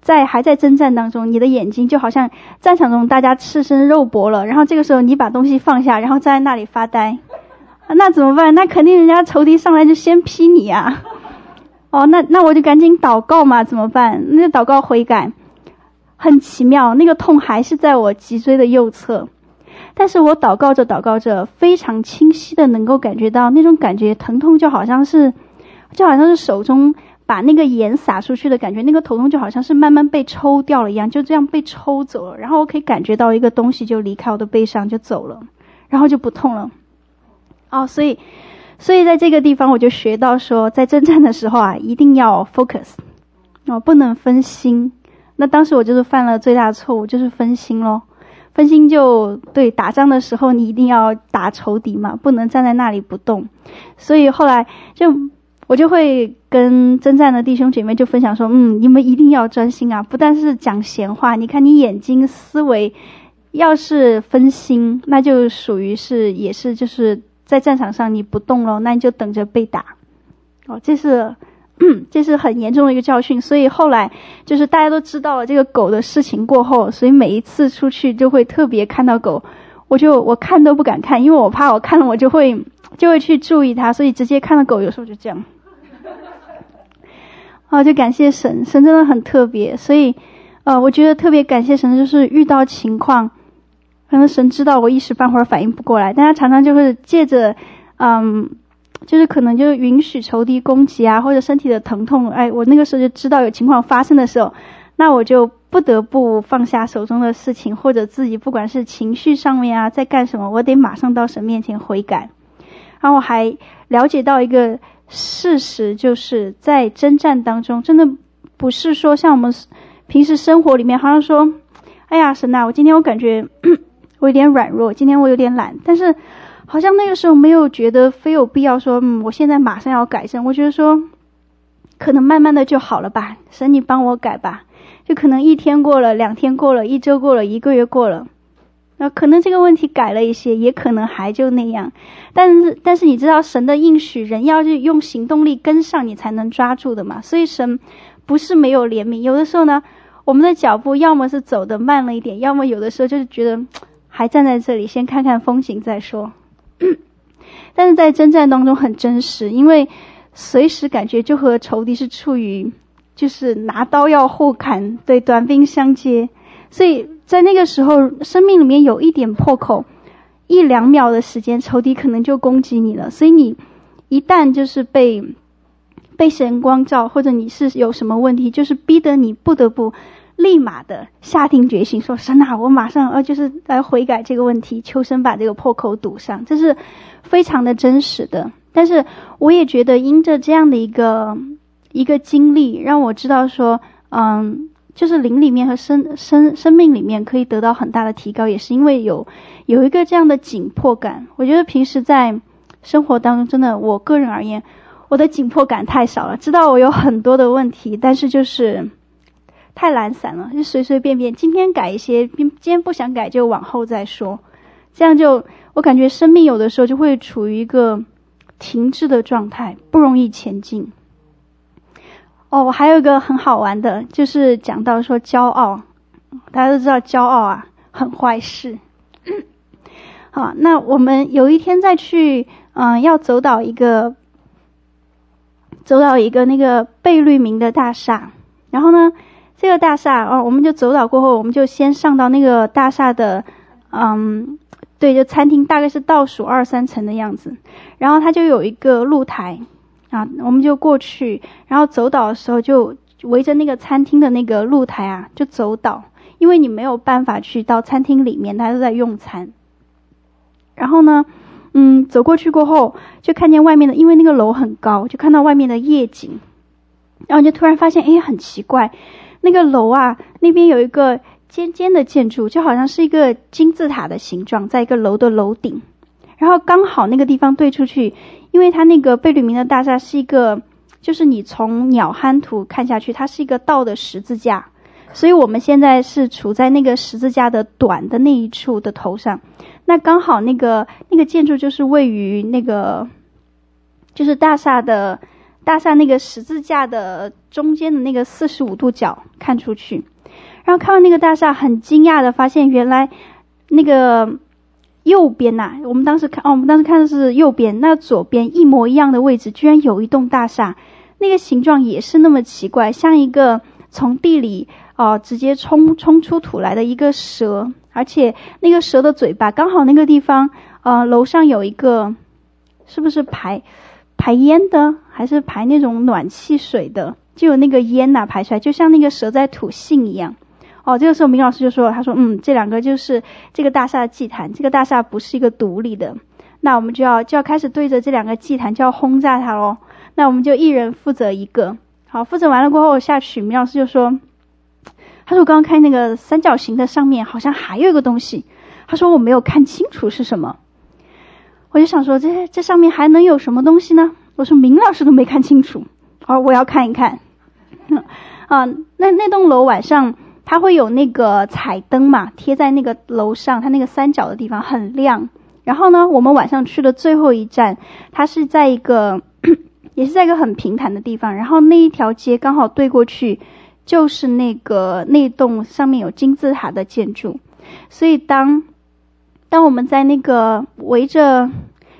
Speaker 3: 在还在征战当中，你的眼睛就好像战场中大家赤身肉搏了。然后这个时候你把东西放下，然后站在那里发呆，那怎么办？那肯定人家仇敌上来就先劈你啊！哦，那那我就赶紧祷告嘛，怎么办？那就祷告悔改，很奇妙，那个痛还是在我脊椎的右侧，但是我祷告着祷告着，非常清晰的能够感觉到那种感觉，疼痛就好像是，就好像是手中把那个盐撒出去的感觉，那个头痛就好像是慢慢被抽掉了一样，就这样被抽走了，然后我可以感觉到一个东西就离开我的背上就走了，然后就不痛了。哦，所以。所以在这个地方，我就学到说，在征战的时候啊，一定要 focus，哦，不能分心。那当时我就是犯了最大的错误，就是分心咯。分心就对，打仗的时候你一定要打仇敌嘛，不能站在那里不动。所以后来就我就会跟征战的弟兄姐妹就分享说，嗯，你们一定要专心啊，不但是讲闲话，你看你眼睛思维要是分心，那就属于是也是就是。在战场上你不动了，那你就等着被打，哦，这是，这是很严重的一个教训。所以后来就是大家都知道了这个狗的事情过后，所以每一次出去就会特别看到狗，我就我看都不敢看，因为我怕我看了我就会就会去注意它，所以直接看到狗有时候就这样。啊，就感谢神，神真的很特别，所以呃，我觉得特别感谢神，就是遇到情况。可能神知道我一时半会儿反应不过来，但他常常就是借着，嗯，就是可能就是允许仇敌攻击啊，或者身体的疼痛，哎，我那个时候就知道有情况发生的时候，那我就不得不放下手中的事情，或者自己不管是情绪上面啊，在干什么，我得马上到神面前悔改。然后我还了解到一个事实，就是在征战当中，真的不是说像我们平时生活里面，好像说，哎呀，神呐，我今天我感觉。我有点软弱，今天我有点懒，但是好像那个时候没有觉得非有必要说，嗯，我现在马上要改正。我觉得说，可能慢慢的就好了吧，神你帮我改吧。就可能一天过了，两天过了，一周过了，一个月过了，那可能这个问题改了一些，也可能还就那样。但是但是你知道，神的应许，人要是用行动力跟上，你才能抓住的嘛。所以神不是没有怜悯，有的时候呢，我们的脚步要么是走得慢了一点，要么有的时候就是觉得。还站在这里，先看看风景再说。但是在征战当中很真实，因为随时感觉就和仇敌是处于，就是拿刀要互砍，对，短兵相接。所以在那个时候，生命里面有一点破口，一两秒的时间，仇敌可能就攻击你了。所以你一旦就是被被神光照，或者你是有什么问题，就是逼得你不得不。立马的下定决心说：“神啊，我马上呃，就是来悔改这个问题，求神把这个破口堵上。”这是非常的真实的。但是我也觉得，因着这样的一个一个经历，让我知道说，嗯，就是灵里面和生生生命里面可以得到很大的提高，也是因为有有一个这样的紧迫感。我觉得平时在生活当中，真的，我个人而言，我的紧迫感太少了。知道我有很多的问题，但是就是。太懒散了，就随随便便，今天改一些，今天不想改就往后再说，这样就我感觉生命有的时候就会处于一个停滞的状态，不容易前进。哦，我还有一个很好玩的，就是讲到说骄傲，大家都知道骄傲啊很坏事。好，那我们有一天再去，嗯，要走到一个，走到一个那个贝聿铭的大厦，然后呢。这个大厦哦，我们就走到过后，我们就先上到那个大厦的，嗯，对，就餐厅大概是倒数二三层的样子。然后它就有一个露台，啊，我们就过去，然后走岛的时候就围着那个餐厅的那个露台啊，就走岛，因为你没有办法去到餐厅里面，大家都在用餐。然后呢，嗯，走过去过后，就看见外面的，因为那个楼很高，就看到外面的夜景，然后就突然发现，哎，很奇怪，那个楼啊，那边有一个尖尖的建筑，就好像是一个金字塔的形状，在一个楼的楼顶，然后刚好那个地方对出去。因为它那个贝聿铭的大厦是一个，就是你从鸟瞰图看下去，它是一个倒的十字架，所以我们现在是处在那个十字架的短的那一处的头上。那刚好那个那个建筑就是位于那个，就是大厦的，大厦那个十字架的中间的那个四十五度角看出去，然后看到那个大厦，很惊讶的发现原来那个。右边呐、我们当时看哦，我们当时看的是右边，那左边一模一样的位置，居然有一栋大厦，那个形状也是那么奇怪，像一个从地里哦、直接冲冲出土来的一个蛇，而且那个蛇的嘴巴刚好那个地方，呃，楼上有一个，是不是排排烟的，还是排那种暖气水的，就有那个烟呐、排出来，就像那个蛇在吐信一样。哦，这个时候明老师就说：“他说，嗯，这两个就是这个大厦的祭坛，这个大厦不是一个独立的，那我们就要就要开始对着这两个祭坛就要轰炸它喽。那我们就一人负责一个。好，负责完了过后下去，明老师就说：他说我刚刚看那个三角形的上面好像还有一个东西，他说我没有看清楚是什么。我就想说，这这上面还能有什么东西呢？我说明老师都没看清楚，好，我要看一看。啊，那那栋楼晚上。”它会有那个彩灯嘛，贴在那个楼上，它那个三角的地方很亮。然后呢，我们晚上去的最后一站，它是在一个，也是在一个很平坦的地方。然后那一条街刚好对过去，就是那个那栋上面有金字塔的建筑。所以当，当我们在那个围着，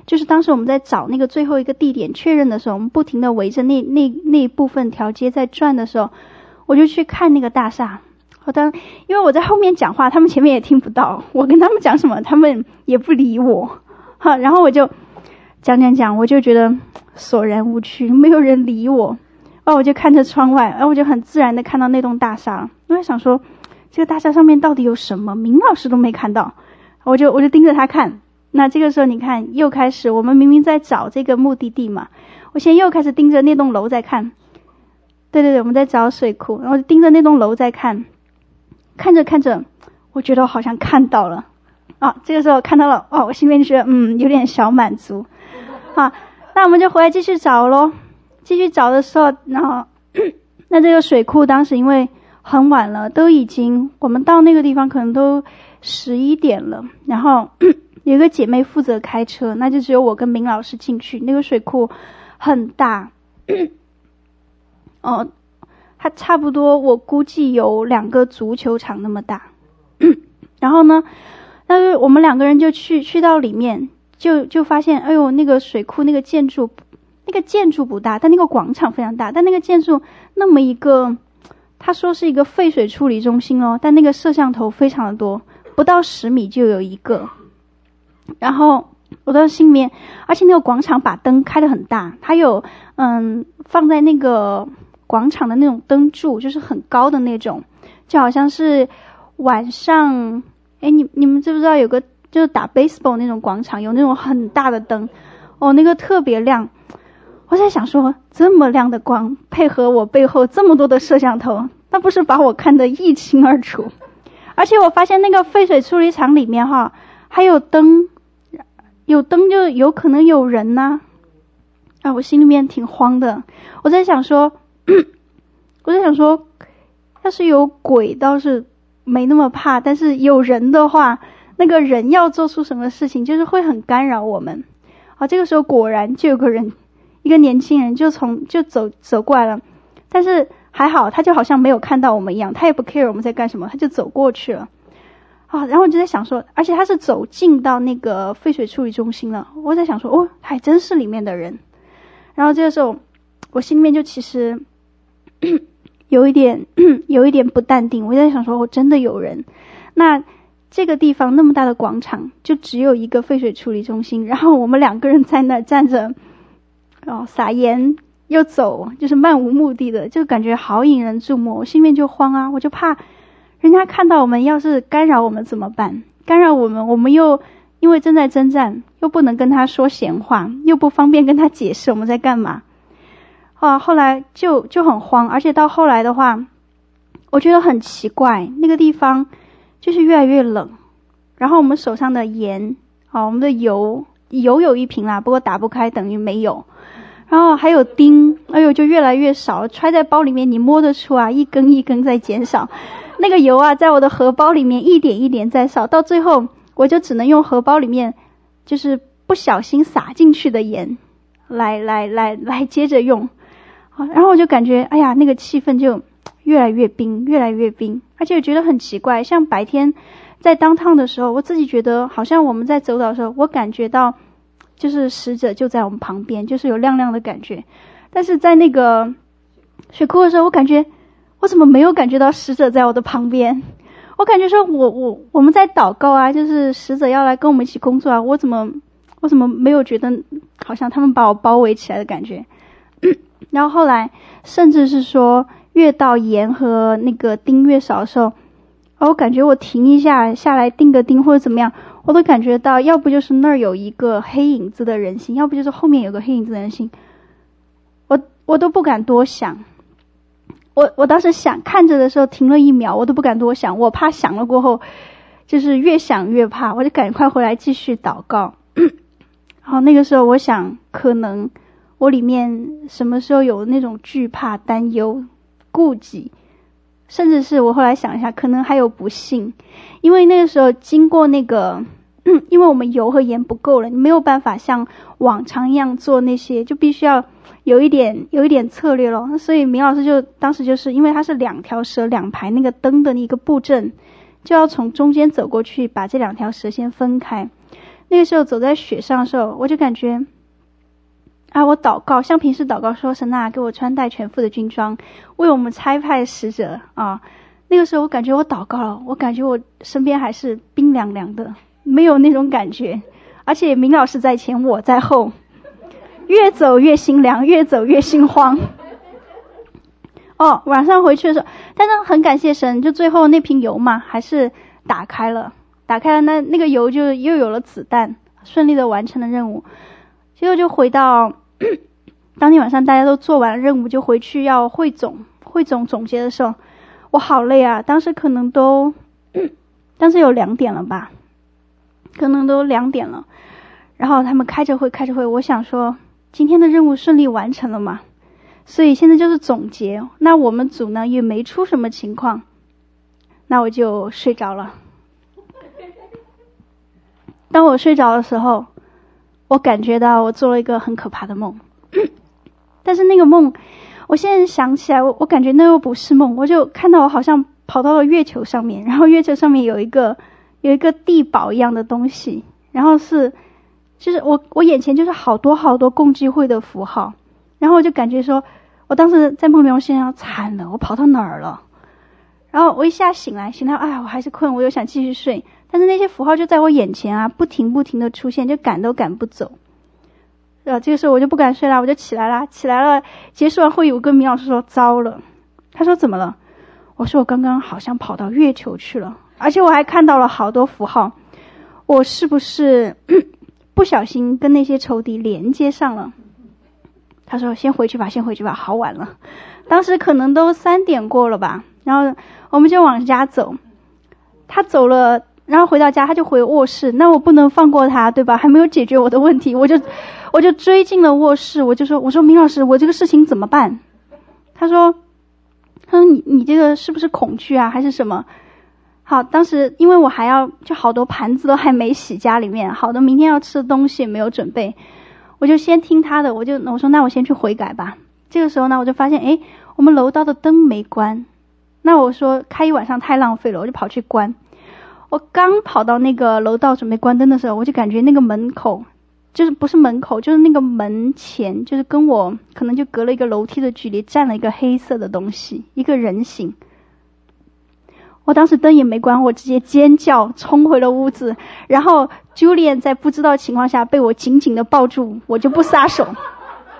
Speaker 3: 就是当时我们在找那个最后一个地点确认的时候，我们不停地围着那那那部分条街在转的时候，我就去看那个大厦。好的，因为我在后面讲话，他们前面也听不到。我跟他们讲什么，他们也不理我。哈，然后我就讲讲讲，我就觉得索然无趣，没有人理我。然后我就看着窗外，然后我就很自然的看到那栋大厦。我在想说，这个大厦上面到底有什么？明老师都没看到，我就我就盯着他看。那这个时候，你看，又开始，我们明明在找这个目的地嘛。我现在又开始盯着那栋楼在看。对对对，我们在找水库，然后盯着那栋楼在看。看着看着，我觉得我好像看到了，啊，这个时候看到了，哦，我心里面就觉得嗯有点小满足，好，那我们就回来继续找喽。继续找的时候，然后那这个水库当时因为很晚了，都已经我们到那个地方可能都十一点了，然后有一个姐妹负责开车，那就只有我跟明老师进去。那个水库很大，哦。它差不多，我估计有两个足球场那么大。然后呢，但是我们两个人就去去到里面，就就发现，哎呦，那个水库那个建筑，那个建筑不大，但那个广场非常大。但那个建筑那么一个，他说是一个废水处理中心哦，但那个摄像头非常的多，不到十米就有一个。然后我到心里面，而且那个广场把灯开得很大，它有嗯放在那个。广场的那种灯柱就是很高的那种，就好像是晚上，哎，你你们知不知道有个就是打 baseball 那种广场，有那种很大的灯，哦，那个特别亮。我在想说，这么亮的光配合我背后这么多的摄像头，那不是把我看得一清二楚？而且我发现那个废水处理厂里面哈，还有灯，有灯就有可能有人呐，啊，我心里面挺慌的。我在想说。我在想说，要是有鬼倒是没那么怕，但是有人的话，那个人要做出什么事情，就是会很干扰我们。啊，这个时候果然就有个人，一个年轻人就从就走走过来了，但是还好，他就好像没有看到我们一样，他也不 care 我们在干什么，他就走过去了。啊，然后我就在想说，而且他是走进到那个废水处理中心了。我在想说，哦，还真是里面的人。然后这个时候，我心里面就其实。有一点，有一点不淡定。我在想说，我真的有人？那这个地方那么大的广场，就只有一个废水处理中心，然后我们两个人在那站着，哦，撒盐又走，就是漫无目的的，就感觉好引人注目，我心里面就慌啊，我就怕人家看到我们，要是干扰我们怎么办？干扰我们，我们又因为正在征战，又不能跟他说闲话，又不方便跟他解释我们在干嘛。啊，后来就就很慌，而且到后来的话，我觉得很奇怪，那个地方就是越来越冷，然后我们手上的盐，啊，我们的油，油有一瓶啦，不过打不开，等于没有。然后还有钉，哎呦，就越来越少，揣在包里面，你摸得出啊，一根一根在减少。那个油啊，在我的荷包里面一点一点在少，到最后我就只能用荷包里面，就是不小心撒进去的盐，来来来来接着用。然后我就感觉，哎呀，那个气氛就越来越冰，越来越冰，而且我觉得很奇怪。像白天在当趟的时候，我自己觉得好像我们在走岛的时候，我感觉到就是使者就在我们旁边，就是有亮亮的感觉。但是在那个水库的时候，我感觉我怎么没有感觉到使者在我的旁边？我感觉说我我我们在祷告啊，就是使者要来跟我们一起工作啊，我怎么我怎么没有觉得好像他们把我包围起来的感觉？然后后来，甚至是说，越到盐和那个钉越少的时候，我感觉我停一下下来钉个钉或者怎么样，我都感觉到，要不就是那儿有一个黑影子的人形，要不就是后面有个黑影子的人形，我我都不敢多想。我我当时想看着的时候停了一秒，我都不敢多想，我怕想了过后，就是越想越怕，我就赶快回来继续祷告。然后那个时候我想可能。我里面什么时候有那种惧怕、担忧、顾忌，甚至是我后来想一下，可能还有不信，因为那个时候经过那个，因为我们油和盐不够了，你没有办法像往常一样做那些，就必须要有一点有一点策略咯。所以明老师就当时就是因为它是两条蛇两排那个灯的那个布阵，就要从中间走过去，把这两条蛇先分开。那个时候走在雪上的时候，我就感觉。啊！我祷告，像平时祷告说：“神啊，给我穿戴全副的军装，为我们差派使者啊！”那个时候，我感觉我祷告了，我感觉我身边还是冰凉凉的，没有那种感觉。而且明老师在前，我在后，越走越心凉，越走越心慌。哦，晚上回去的时候，但是很感谢神，就最后那瓶油嘛，还是打开了，打开了，那那个油就又有了子弹，顺利的完成了任务。结果就回到 当天晚上，大家都做完任务，就回去要汇总、汇总总结的时候，我好累啊！当时可能都，当时有两点了吧，可能都两点了。然后他们开着会，开着会，我想说今天的任务顺利完成了嘛，所以现在就是总结。那我们组呢也没出什么情况，那我就睡着了。当我睡着的时候。我感觉到我做了一个很可怕的梦，但是那个梦，我现在想起来，我我感觉那又不是梦，我就看到我好像跑到了月球上面，然后月球上面有一个有一个地堡一样的东西，然后是，就是我我眼前就是好多好多共济会的符号，然后我就感觉说，我当时在梦里面我心想惨了，我跑到哪儿了？然后我一下醒来，醒来，哎，我还是困，我又想继续睡。但是那些符号就在我眼前啊，不停不停的出现，就赶都赶不走。呃，这个时候我就不敢睡了，我就起来了，起来了。结束完会议，我跟明老师说：“糟了。”他说：“怎么了？”我说：“我刚刚好像跑到月球去了，而且我还看到了好多符号，我是不是不小心跟那些仇敌连接上了？”他说：“先回去吧，先回去吧，好晚了。”当时可能都三点过了吧，然后我们就往家走。他走了。然后回到家，他就回卧室。那我不能放过他，对吧？还没有解决我的问题，我就，我就追进了卧室。我就说：“我说明老师，我这个事情怎么办？”他说：“他说你你这个是不是恐惧啊，还是什么？”好，当时因为我还要就好多盘子都还没洗，家里面好多明天要吃的东西没有准备，我就先听他的。我就我说：“那我先去悔改吧。”这个时候呢，我就发现，哎，我们楼道的灯没关。那我说开一晚上太浪费了，我就跑去关。我刚跑到那个楼道准备关灯的时候，我就感觉那个门口，就是不是门口，就是那个门前，就是跟我可能就隔了一个楼梯的距离，站了一个黑色的东西，一个人形。我当时灯也没关，我直接尖叫，冲回了屋子。然后 Julian 在不知道情况下被我紧紧的抱住，我就不撒手。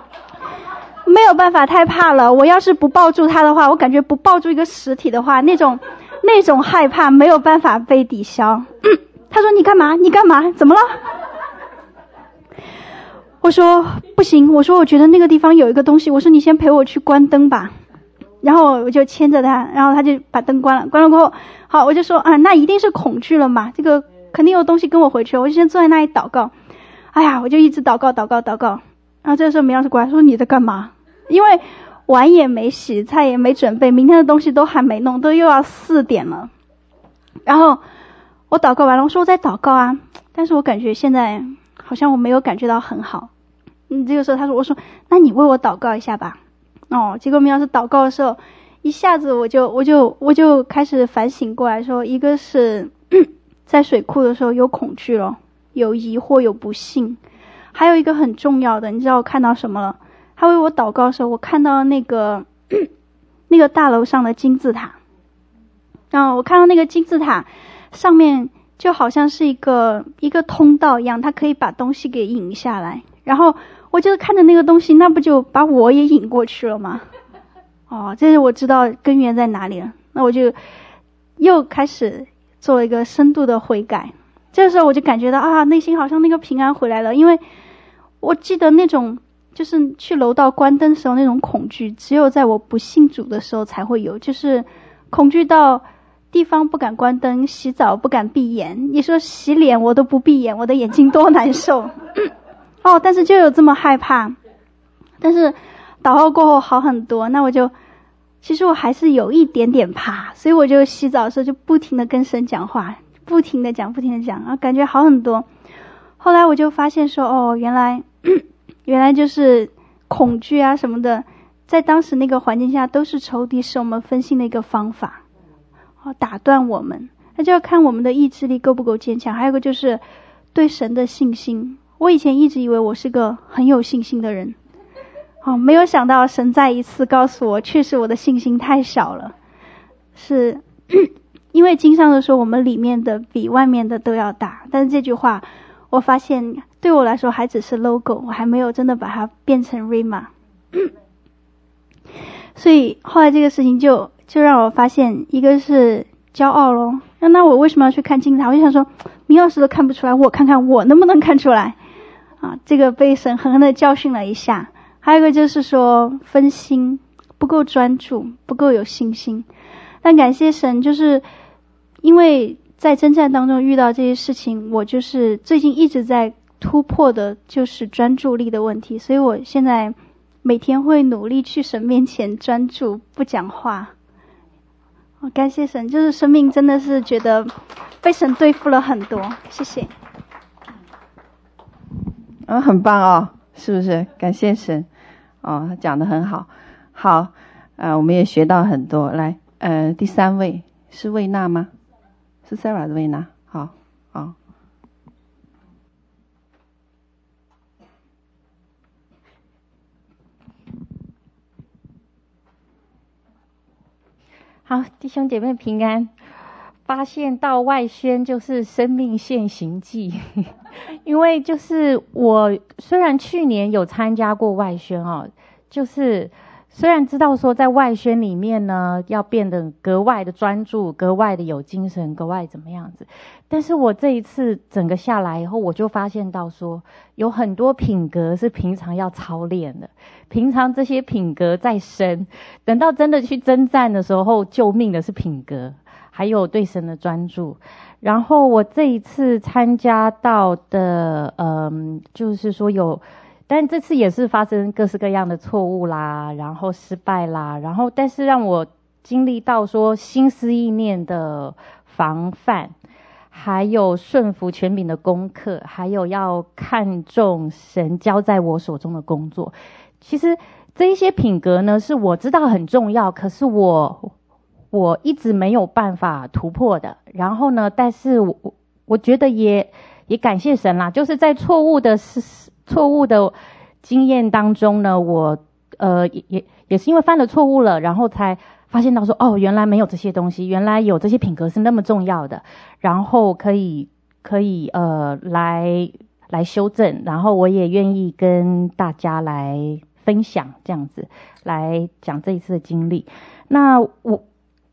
Speaker 3: 没有办法，太怕了。我要是不抱住他的话，我感觉不抱住一个实体的话，那种那种害怕没有办法被抵消。他说：“你干嘛？你干嘛？怎么了？”我说：“不行。”我说：“我觉得那个地方有一个东西。”我说：“你先陪我去关灯吧。”然后我就牵着他，然后他就把灯关了。关了过后，好，我就说：“啊，那一定是恐惧了嘛？这个肯定有东西跟我回去。”我就先坐在那里祷告。哎呀，我就一直祷告，祷告，祷告。然后这个时候，明老师过来说：“你在干嘛？”因为碗也没洗，菜也没准备，明天的东西都还没弄，都又要四点了。然后我祷告完了，我说我在祷告啊，但是我感觉现在好像我没有感觉到很好。嗯，这个时候他说：“我说，那你为我祷告一下吧。”哦，结果明老师祷告的时候，一下子我就我就我就开始反省过来说，一个是 在水库的时候有恐惧了，有疑惑，有不信，还有一个很重要的，你知道我看到什么了？他为我祷告的时候，我看到那个 那个大楼上的金字塔。然后我看到那个金字塔上面就好像是一个一个通道一样，它可以把东西给引下来。然后我就是看着那个东西，那不就把我也引过去了吗？哦，这是我知道根源在哪里了。那我就又开始做一个深度的悔改。这时候我就感觉到啊，内心好像那个平安回来了，因为我记得那种。就是去楼道关灯的时候那种恐惧，只有在我不信主的时候才会有。就是恐惧到地方不敢关灯，洗澡不敢闭眼。你说洗脸我都不闭眼，我的眼睛多难受。哦，但是就有这么害怕。但是祷告过后好很多。那我就其实我还是有一点点怕，所以我就洗澡的时候就不停的跟神讲话，不停的讲，不停的讲，啊感觉好很多。后来我就发现说，哦，原来。原来就是恐惧啊什么的，在当时那个环境下，都是仇敌使我们分心的一个方法，哦，打断我们。那就要看我们的意志力够不够坚强。还有一个就是对神的信心。我以前一直以为我是个很有信心的人，哦，没有想到神再一次告诉我，确实我的信心太少了。是 因为经上的说，我们里面的比外面的都要大。但是这句话，我发现。对我来说还只是 logo，我还没有真的把它变成 Rhema。所以后来这个事情就就让我发现，一个是骄傲咯。那那我为什么要去看金字塔？我就想说，明老师都看不出来，我看看我能不能看出来。啊，这个被神狠狠的教训了一下。还有一个就是说分心，不够专注，不够有信心。但感谢神，就是因为在征战当中遇到这些事情，我就是最近一直在。突破的就是专注力的问题，所以我现在每天会努力去神面前专注，不讲话。我感谢神，就是生命真的是觉得被神对付了很多，谢谢。
Speaker 1: 嗯，很棒哦，是不是？感谢神，哦，他讲得很好，好，呃，我们也学到很多。来，呃，第三位是魏娜吗？是 Sarah 的魏娜。
Speaker 4: 好好，弟兄姐妹平安。发现到外宣就是生命现行记，因为就是我虽然去年有参加过外宣哦，就是。虽然知道说在外宣里面呢，要变得格外的专注，格外的有精神，格外怎么样子，但是我这一次整个下来以后，我就发现到说，有很多品格是平常要操练的，平常这些品格在身，等到真的去征战的时候，救命的是品格，还有对神的专注。然后我这一次参加到的，嗯，就是说有。但这次也是发生各式各样的错误啦，然后失败啦，然后但是让我经历到说心思意念的防范，还有顺服权柄的功课，还有要看重神交在我手中的工作。其实这一些品格呢，是我知道很重要，可是我我一直没有办法突破的。然后呢，但是我我觉得也也感谢神啦，就是在错误的事。错误的经验当中呢，我呃也也也是因为犯了错误了，然后才发现到说，哦，原来没有这些东西，原来有这些品格是那么重要的，然后可以可以呃来来修正，然后我也愿意跟大家来分享，这样子来讲这一次的经历。那我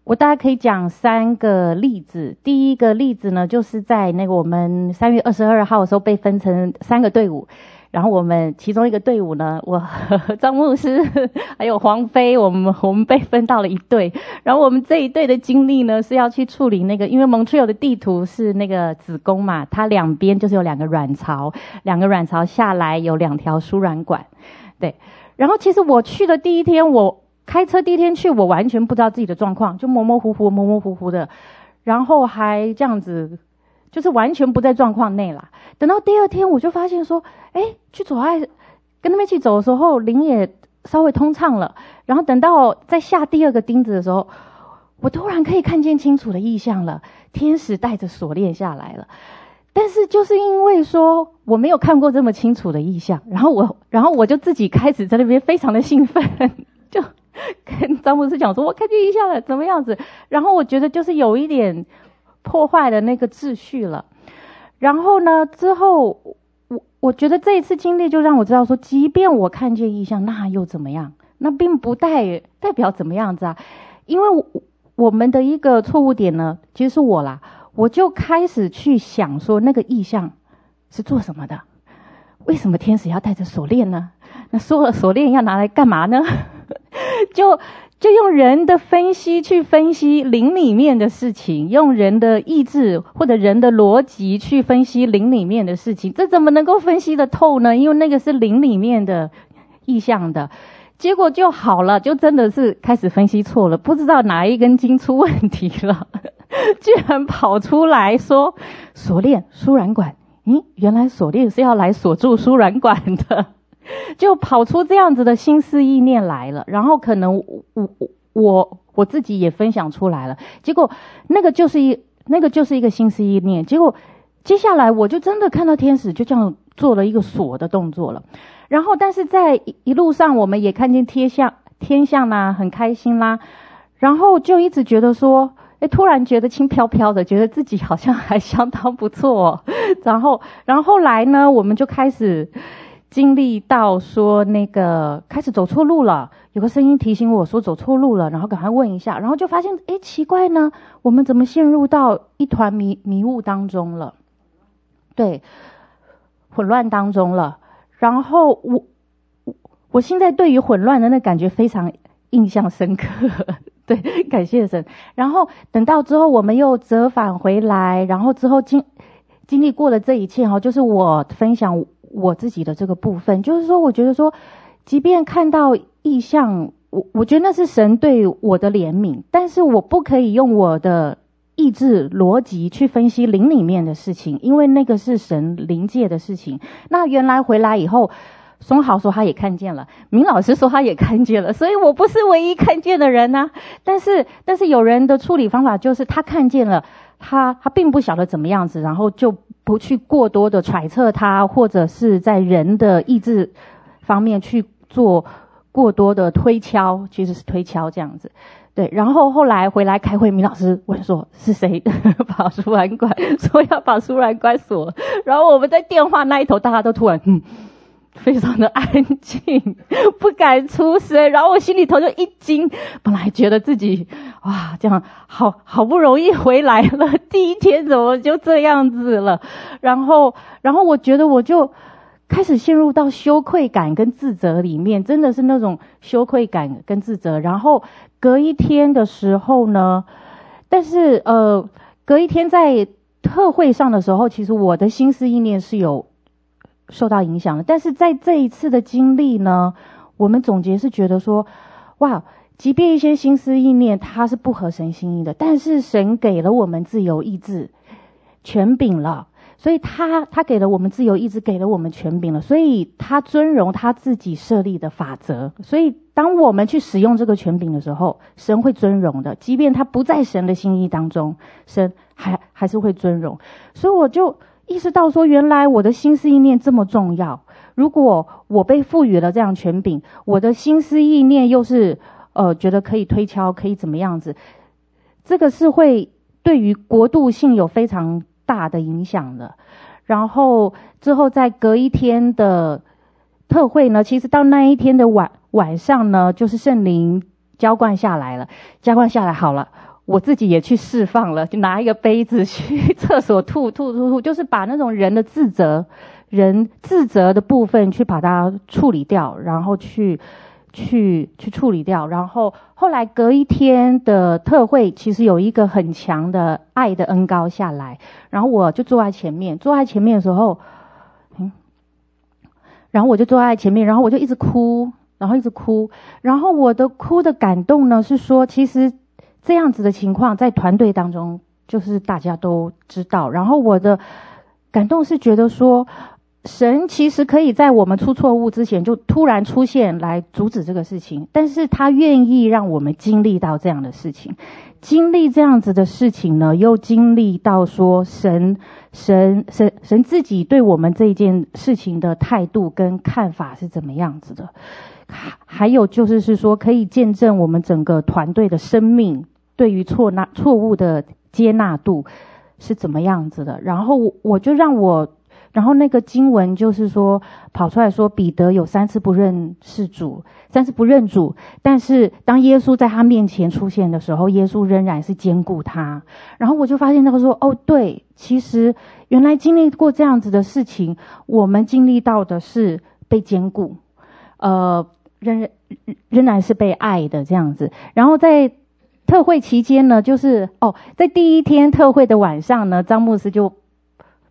Speaker 4: 我大概可以讲三个例子。第一个例子呢，就是在那个我们三月二十二号的时候被分成三个队伍。然后我们其中一个队伍呢，我和张牧师还有黄飞，我们我们被分到了一队。然后我们这一队的经历呢，是要去处理那个，因为蒙特有的地图是那个子宫嘛，它两边就是有两个卵巢，两个卵巢下来有两条输卵管，对。然后其实我去的第一天，我开车第一天去，我完全不知道自己的状况，就模模糊糊、模模糊糊的，然后还这样子。就是完全不在状况内啦。等到第二天，我就发现说，哎，去左岸跟他们一起走的时候，灵也稍微通畅了。然后等到再下第二个钉子的时候，我突然可以看见清楚的意象了。天使带着锁链下来了。但是就是因为说我没有看过这么清楚的意象，然后我，然后我就自己开始在那边非常的兴奋，就 跟张牧师讲说，我看见异象了，怎么样子？然后我觉得就是有一点。破坏了那个秩序了，然后呢，之后我我觉得这一次经历就让我知道说，即便我看见异象，那又怎么样？那并不代代表怎么样子啊？因为我们的一个错误点呢，其实是我啦，我就开始去想说，那个异象是做什么的？为什么天使要带着锁链呢？那说了锁链要拿来干嘛呢？就。就用人的分析去分析灵里面的事情，用人的意志或者人的逻辑去分析灵里面的事情，这怎么能够分析得透呢？因为那个是灵里面的意象的，结果就好了，就真的是开始分析错了，不知道哪一根筋出问题了，居然跑出来说锁链输卵管，嗯，原来锁链是要来锁住输卵管的。就跑出这样子的心思意念来了，然后可能我我我我自己也分享出来了，结果那个就是一那个就是一个心思意念，结果接下来我就真的看到天使就这样做了一个锁的动作了，然后但是在一路上我们也看见天象天象啦，很开心啦，然后就一直觉得说，哎，突然觉得轻飘飘的，觉得自己好像还相当不错，然后然后后来呢，我们就开始。经历到说那个开始走错路了，有个声音提醒我说走错路了，然后赶快问一下，然后就发现，哎，奇怪呢，我们怎么陷入到一团迷迷雾当中了？对，混乱当中了。然后我我我现在对于混乱的那感觉非常印象深刻，对，感谢神。然后等到之后我们又折返回来，然后之后经经历过了这一切哈，就是我分享。我自己的这个部分，就是说，我觉得说，即便看到异象，我我觉得那是神对我的怜悯，但是我不可以用我的意志逻辑去分析灵里面的事情，因为那个是神灵界的事情。那原来回来以后，松豪说他也看见了，明老师说他也看见了，所以我不是唯一看见的人呐。但是，但是有人的处理方法就是他看见了，他他并不晓得怎么样子，然后就。不去过多的揣测他，或者是在人的意志方面去做过多的推敲，其实是推敲这样子。对，然后后来回来开会，米老师问说是谁把输卵管说要把输卵管锁，然后我们在电话那一头，大家都突然嗯。非常的安静，不敢出声，然后我心里头就一惊，本来觉得自己哇，这样好好不容易回来了，第一天怎么就这样子了？然后，然后我觉得我就开始陷入到羞愧感跟自责里面，真的是那种羞愧感跟自责。然后隔一天的时候呢，但是呃，隔一天在特会上的时候，其实我的心思意念是有。受到影响了，但是在这一次的经历呢，我们总结是觉得说，哇，即便一些心思意念它是不合神心意的，但是神给了我们自由意志，权柄了，所以他他给了我们自由意志，给了我们权柄了，所以他尊荣他自己设立的法则，所以当我们去使用这个权柄的时候，神会尊荣的，即便他不在神的心意当中，神还还是会尊荣，所以我就。意识到说，原来我的心思意念这么重要。如果我被赋予了这样权柄，我的心思意念又是呃觉得可以推敲，可以怎么样子，这个是会对于国度性有非常大的影响的。然后之后再隔一天的特会呢，其实到那一天的晚晚上呢，就是圣灵浇灌下来了，浇灌下来好了，我自己也去释放了，就拿一个杯子去厕所吐吐吐吐，就是把那种人的自责、人自责的部分去把它处理掉，然后去去去处理掉，然后后来隔一天的特会，其实有一个很强的爱的恩膏下来，然后我就坐在前面，坐在前面的时候。嗯然后我就坐在前面，然后我就一直哭，然后一直哭。然后我的哭的感动呢，是说其实这样子的情况在团队当中就是大家都知道。然后我的感动是觉得说，神其实可以在我们出错误之前就突然出现来阻止这个事情，但是他愿意让我们经历到这样的事情。经历这样子的事情呢，又经历到说神、神、神、神自己对我们这件事情的态度跟看法是怎么样子的，还还有就是是说可以见证我们整个团队的生命对于错纳错误的接纳度是怎么样子的，然后我就让我。然后那个经文就是说，跑出来说，彼得有三次不认识主，三次不认主，但是当耶稣在他面前出现的时候，耶稣仍然是坚固他。然后我就发现那个说，哦，对，其实原来经历过这样子的事情，我们经历到的是被坚固，呃，仍仍然是被爱的这样子。然后在特会期间呢，就是哦，在第一天特会的晚上呢，张牧师就。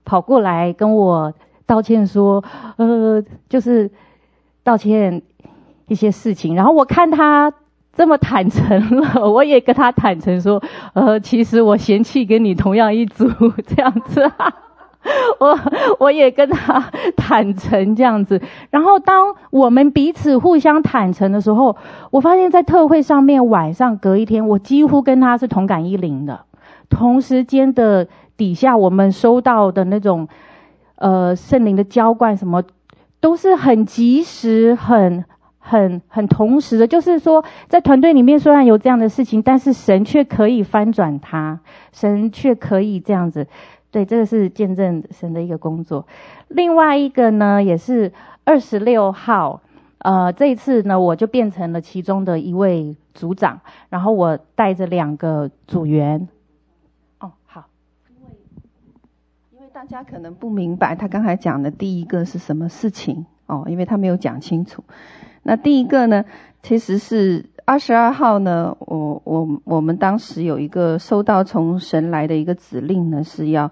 Speaker 4: 跑过来跟我道歉说，呃，就是道歉一些事情。然后我看他这么坦诚了，我也跟他坦诚说，呃，其实我嫌弃跟你同样一组这样子。我我也跟他坦诚这样子。然后当我们彼此互相坦诚的时候，我发现在特会上面晚上隔一天，我几乎跟他是同感一零的，同时间的。底下我们收到的那种，呃，圣灵的浇灌，什么都是很及时、很、很、很同时的。就是说，在团队里面虽然有这样的事情，但是神却可以翻转它，神却可以这样子。对，这个是见证神的一个工作。另外一个呢，也是二十六号，呃，这一次呢，我就变成了其中的一位组长，然后我带着两个组员。
Speaker 1: 哦，好，因为因为大家可能不明白他刚才讲的第一个是什么事情哦，因为他没有讲清楚。那第一个呢，其实是二十二号呢，我我我们当时有一个收到从神来的一个指令呢，是要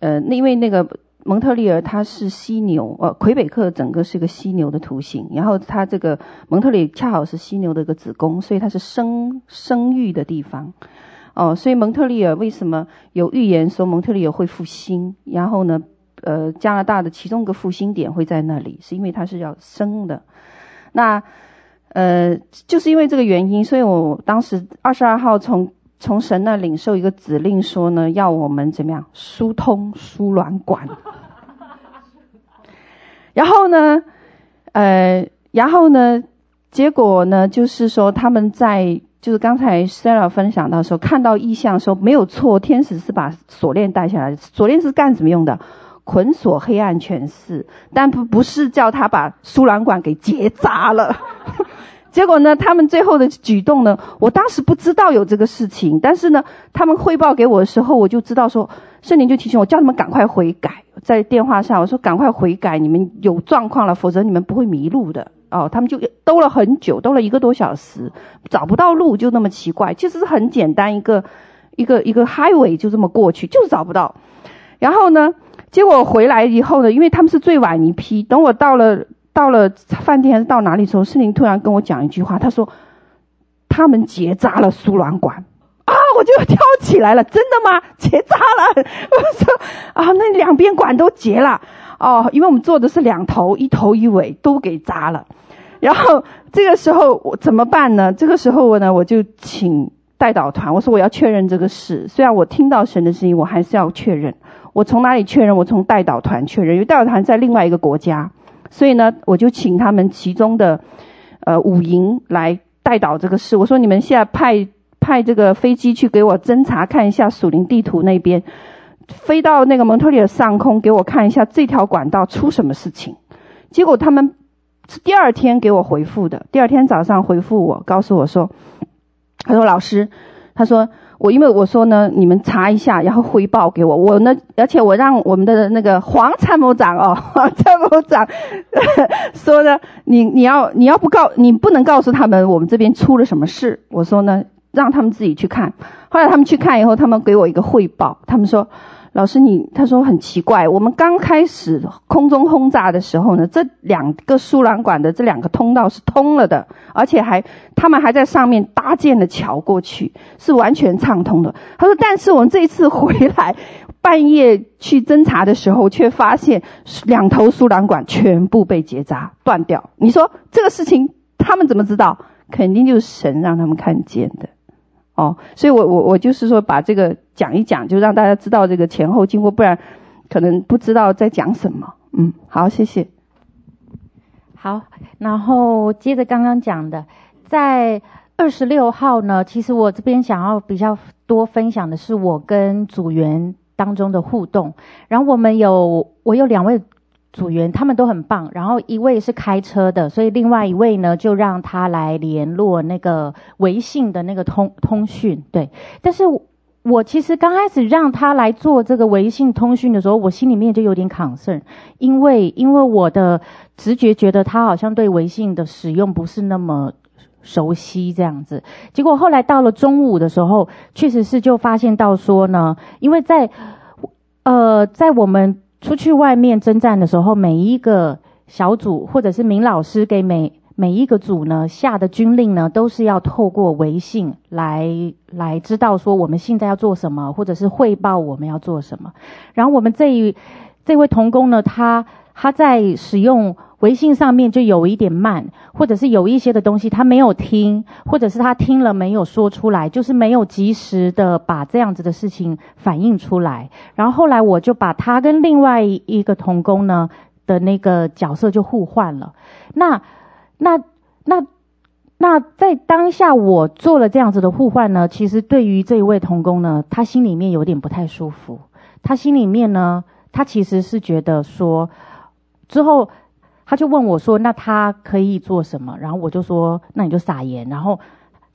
Speaker 1: 呃，那因为那个蒙特利尔它是犀牛，呃，魁北克整个是一个犀牛的图形，然后它这个蒙特利尔恰好是犀牛的一个子宫，所以它是生生育的地方。哦，所以蒙特利尔为什么有预言说蒙特利尔会复兴？然后呢，呃，加拿大的其中一个复兴点会在那里，是因为它是要生的。那，呃，就是因为这个原因，所以我当时二十二号从从神那领受一个指令，说呢，要我们怎么样疏通输卵管。然后呢，呃，然后呢，结果呢，就是说他们在。就是刚才 Sarah 分享到的时候，看到意向说没有错，天使是把锁链带下来。锁链是干什么用的？捆锁黑暗权势，但不不是叫他把输卵管给结扎了。结果呢，他们最后的举动呢，我当时不知道有这个事情，但是呢，他们汇报给我的时候，我就知道说，圣灵就提醒我，叫他们赶快悔改。在电话上我说，赶快悔改，你们有状况了，否则你们不会迷路的。哦，他们就兜了很久，兜了一个多小时，找不到路，就那么奇怪。其实是很简单，一个一个一个 highway 就这么过去，就是找不到。然后呢，结果回来以后呢，因为他们是最晚一批，等我到了到了饭店还是到哪里的时候，圣灵突然跟我讲一句话，他说他们结扎了输卵管啊，我就跳起来了，真的吗？结扎了？我说啊，那两边管都结了。哦，因为我们做的是两头，一头一尾都给扎了，然后这个时候我怎么办呢？这个时候我呢，我就请代导团，我说我要确认这个事。虽然我听到神的声音，我还是要确认。我从哪里确认？我从代导团确认，因为代导团在另外一个国家，所以呢，我就请他们其中的呃五营来代导这个事。我说你们现在派派这个飞机去给我侦查看一下属灵地图那边。飞到那个蒙特利尔上空，给我看一下这条管道出什么事情。结果他们是第二天给我回复的。第二天早上回复我，告诉我说：“他说老师，他说我因为我说呢，你们查一下，然后汇报给我。我呢，而且我让我们的那个黄参谋长哦，黄参谋长 说呢，你你要你要不告，你不能告诉他们我们这边出了什么事。我说呢，让他们自己去看。后来他们去看以后，他们给我一个汇报，他们说。”老师你，他说很奇怪，我们刚开始空中轰炸的时候呢，这两个输卵管的这两个通道是通了的，而且还他们还在上面搭建了桥过去，是完全畅通的。他说，但是我们这一次回来半夜去侦查的时候，却发现两头输卵管全部被结扎断掉。你说这个事情他们怎么知道？肯定就是神让他们看见的。哦，所以我我我就是说把这个讲一讲，就让大家知道这个前后经过，不然可能不知道在讲什么。嗯，好，谢谢。
Speaker 4: 好，然后接着刚刚讲的，在二十六号呢，其实我这边想要比较多分享的是我跟组员当中的互动，然后我们有我有两位。组员他们都很棒，然后一位是开车的，所以另外一位呢就让他来联络那个微信的那个通通讯。对，但是我其实刚开始让他来做这个微信通讯的时候，我心里面就有点 concern，因为因为我的直觉觉得他好像对微信的使用不是那么熟悉这样子。结果后来到了中午的时候，确实是就发现到说呢，因为在呃在我们。出去外面征战的时候，每一个小组或者是明老师给每每一个组呢下的军令呢，都是要透过微信来来知道说我们现在要做什么，或者是汇报我们要做什么。然后我们这一这位童工呢，他他在使用。微信上面就有一点慢，或者是有一些的东西他没有听，或者是他听了没有说出来，就是没有及时的把这样子的事情反映出来。然后后来我就把他跟另外一个童工呢的那个角色就互换了。那那那那在当下我做了这样子的互换呢，其实对于这一位童工呢，他心里面有点不太舒服。他心里面呢，他其实是觉得说之后。他就问我说：“那他可以做什么？”然后我就说：“那你就撒盐。”然后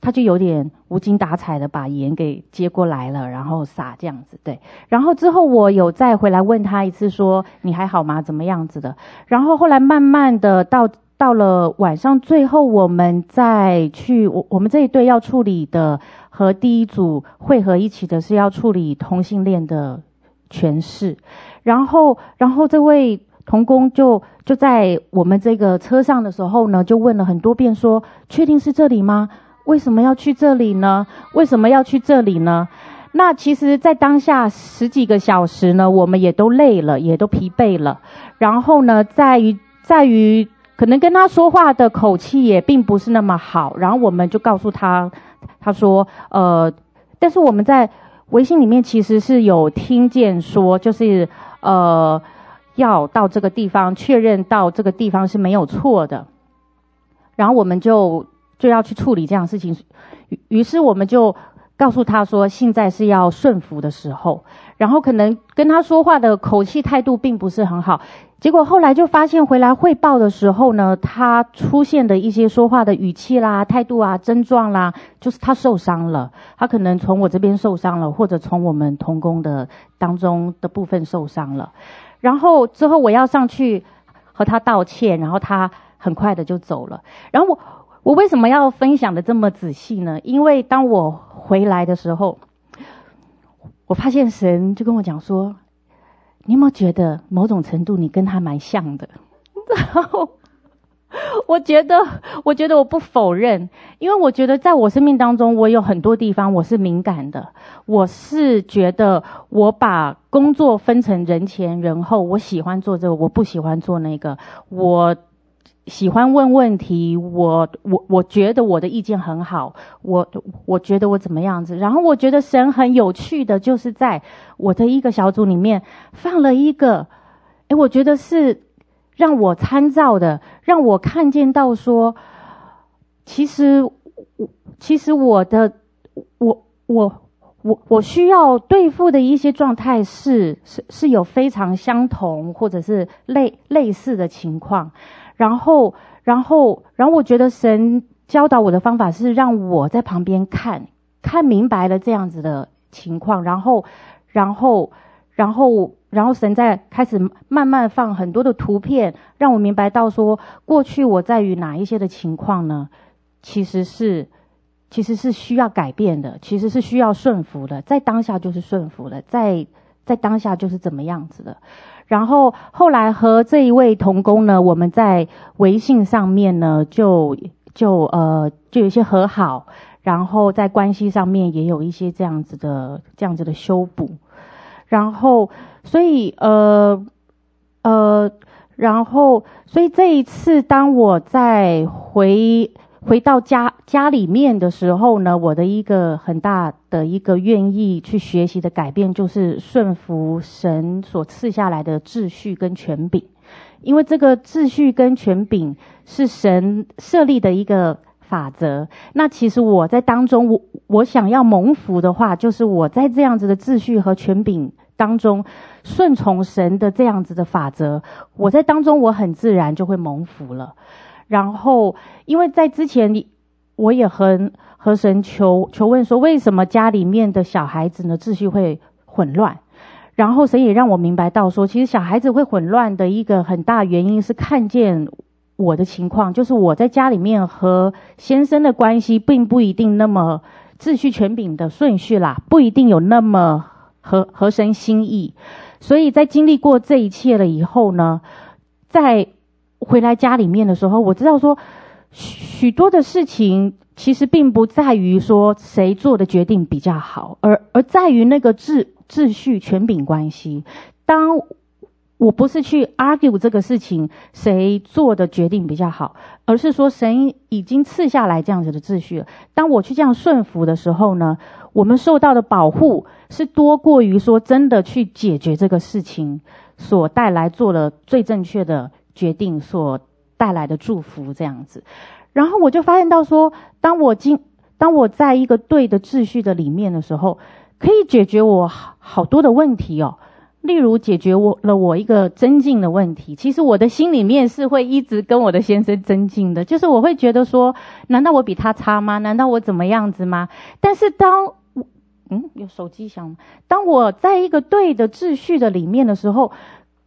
Speaker 4: 他就有点无精打采的把盐给接过来了，然后撒这样子。对。然后之后我有再回来问他一次，说：“你还好吗？怎么样子的？”然后后来慢慢的到到了晚上，最后我们再去我我们这一队要处理的和第一组汇合一起的是要处理同性恋的诠释。然后然后这位。童工就就在我们这个车上的时候呢，就问了很多遍，说：“确定是这里吗？为什么要去这里呢？为什么要去这里呢？”那其实，在当下十几个小时呢，我们也都累了，也都疲惫了。然后呢，在于在于可能跟他说话的口气也并不是那么好。然后我们就告诉他，他说：“呃，但是我们在微信里面其实是有听见说，就是呃。”要到这个地方确认到这个地方是没有错的，然后我们就就要去处理这样的事情，于是我们就告诉他说，现在是要顺服的时候，然后可能跟他说话的口气态度并不是很好，结果后来就发现回来汇报的时候呢，他出现的一些说话的语气啦、态度啊、症状啦，就是他受伤了，他可能从我这边受伤了，或者从我们同工的当中的部分受伤了。然后之后我要上去和他道歉，然后他很快的就走了。然后我我为什么要分享的这么仔细呢？因为当我回来的时候，我发现神就跟我讲说：“你有没有觉得某种程度你跟他蛮像的？” 然后。我觉得，我觉得我不否认，因为我觉得在我生命当中，我有很多地方我是敏感的。我是觉得我把工作分成人前人后，我喜欢做这个，我不喜欢做那个。我喜欢问问题，我我我觉得我的意见很好，我我觉得我怎么样子。然后我觉得神很有趣的，就是在我的一个小组里面放了一个，诶，我觉得是。让我参照的，让我看见到说，其实我其实我的我我我我需要对付的一些状态是是是有非常相同或者是类类似的情况，然后然后然后我觉得神教导我的方法是让我在旁边看看明白了这样子的情况，然后然后然后然后神在开始慢慢放很多的图片，让我明白到说过去我在于哪一些的情况呢？其实是。其实是需要改变的，其实是需要顺服的，在当下就是顺服的，在在当下就是怎么样子的。然后后来和这一位同工呢，我们在微信上面呢，就就呃就有一些和好，然后在关系上面也有一些这样子的这样子的修补。然后所以呃呃，然后所以这一次当我在回。回到家家里面的时候呢，我的一个很大的一个愿意去学习的改变，就是顺服神所赐下来的秩序跟权柄，因为这个秩序跟权柄是神设立的一个法则。那其实我在当中，我我想要蒙福的话，就是我在这样子的秩序和权柄当中顺从神的这样子的法则，我在当中我很自然就会蒙福了。然后，因为在之前，我也和和神求求问说，为什么家里面的小孩子呢秩序会混乱？然后神也让我明白到说，其实小孩子会混乱的一个很大原因是看见我的情况，就是我在家里面和先生的关系并不一定那么秩序权柄的顺序啦，不一定有那么合合神心意。所以在经历过这一切了以后呢，在。回来家里面的时候，我知道说许多的事情其实并不在于说谁做的决定比较好，而而在于那个秩秩序权柄关系。当我不是去 argue 这个事情谁做的决定比较好，而是说神已经赐下来这样子的秩序了。当我去这样顺服的时候呢，我们受到的保护是多过于说真的去解决这个事情所带来做了最正确的。决定所带来的祝福，这样子，然后我就发现到说，当我经当我在一个对的秩序的里面的时候，可以解决我好好多的问题哦。例如解决我了我一个增进的问题，其实我的心里面是会一直跟我的先生增进的，就是我会觉得说，难道我比他差吗？难道我怎么样子吗？但是当嗯有手机响，当我在一个对的秩序的里面的时候。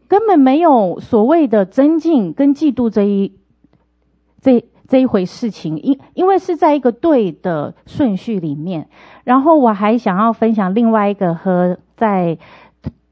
Speaker 4: 根本没有所谓的尊敬跟嫉妒这一这这一回事情，因因为是在一个对的顺序里面。然后我还想要分享另外一个和在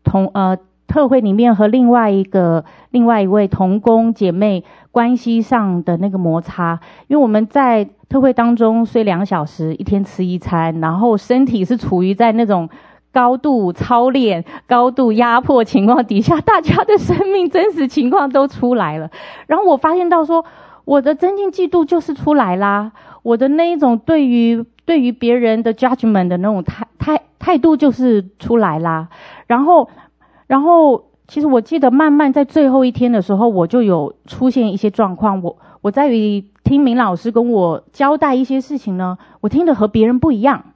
Speaker 4: 同呃特会里面和另外一个另外一位同工姐妹关系上的那个摩擦，因为我们在特会当中睡两小时，一天吃一餐，然后身体是处于在那种。高度操练、高度压迫情况底下，大家的生命真实情况都出来了。然后我发现到说，我的增进嫉妒就是出来啦，我的那一种对于对于别人的 judgment 的那种态态态度就是出来啦。然后，然后其实我记得慢慢在最后一天的时候，我就有出现一些状况。我我在于听明老师跟我交代一些事情呢，我听的和别人不一样，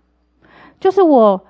Speaker 4: 就是我。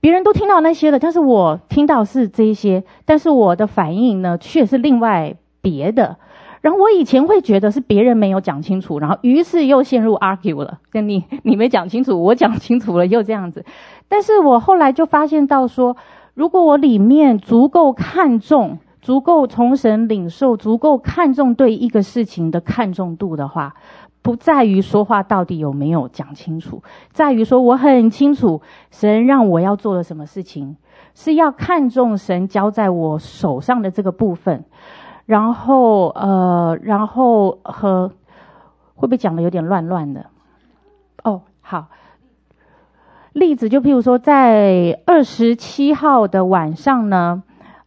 Speaker 4: 别人都听到那些了，但是我听到是这一些，但是我的反应呢，却是另外别的。然后我以前会觉得是别人没有讲清楚，然后于是又陷入 argue 了，跟你你没讲清楚，我讲清楚了，又这样子。但是我后来就发现到说，如果我里面足够看重，足够从神领受，足够看重对一个事情的看重度的话。不在于说话到底有没有讲清楚，在于说我很清楚神让我要做的什么事情，是要看重神交在我手上的这个部分。然后呃，然后和会不会讲的有点乱乱的？哦，好，例子就譬如说，在二十七号的晚上呢，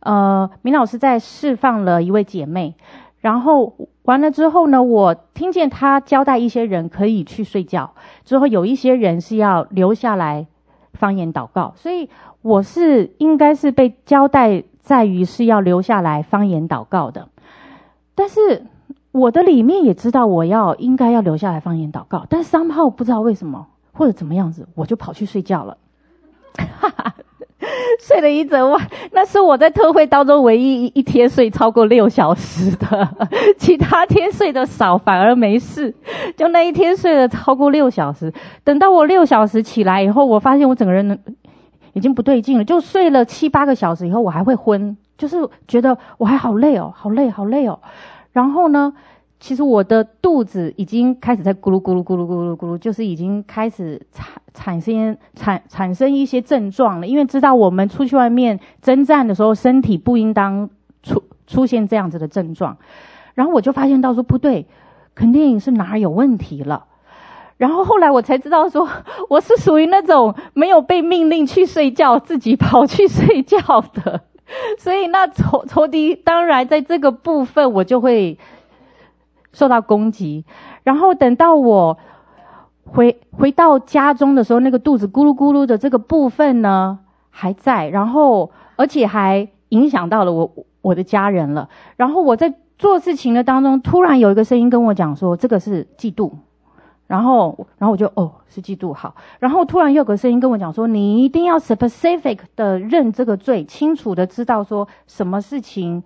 Speaker 4: 呃，明老师在释放了一位姐妹。然后完了之后呢，我听见他交代一些人可以去睡觉，之后有一些人是要留下来方言祷告，所以我是应该是被交代在于是要留下来方言祷告的。但是我的里面也知道我要应该要留下来方言祷告，但是 somehow 不知道为什么或者怎么样子，我就跑去睡觉了。哈哈，睡了一整晚，那是我在特会当中唯一一天睡超过六小时的，其他天睡得少反而没事，就那一天睡了超过六小时。等到我六小时起来以后，我发现我整个人已经不对劲了，就睡了七八个小时以后，我还会昏，就是觉得我还好累哦，好累，好累哦。然后呢，其实我的肚子已经开始在咕噜咕噜咕噜咕噜咕噜，就是已经开始产产生产产生一些症状了。因为知道我们出去外面征战的时候，身体不应当出出现这样子的症状。然后我就发现到说不对，肯定是哪儿有问题了。然后后来我才知道说，我是属于那种没有被命令去睡觉，自己跑去睡觉的。所以那仇仇敌当然在这个部分我就会受到攻击，然后等到我回回到家中的时候，那个肚子咕噜咕噜的这个部分呢还在，然后而且还影响到了我我的家人了。然后我在做事情的当中，突然有一个声音跟我讲说，这个是嫉妒。然后，然后我就哦，是嫉妒好。然后突然又有个声音跟我讲说：“你一定要 specific 的认这个罪，清楚的知道说什么事情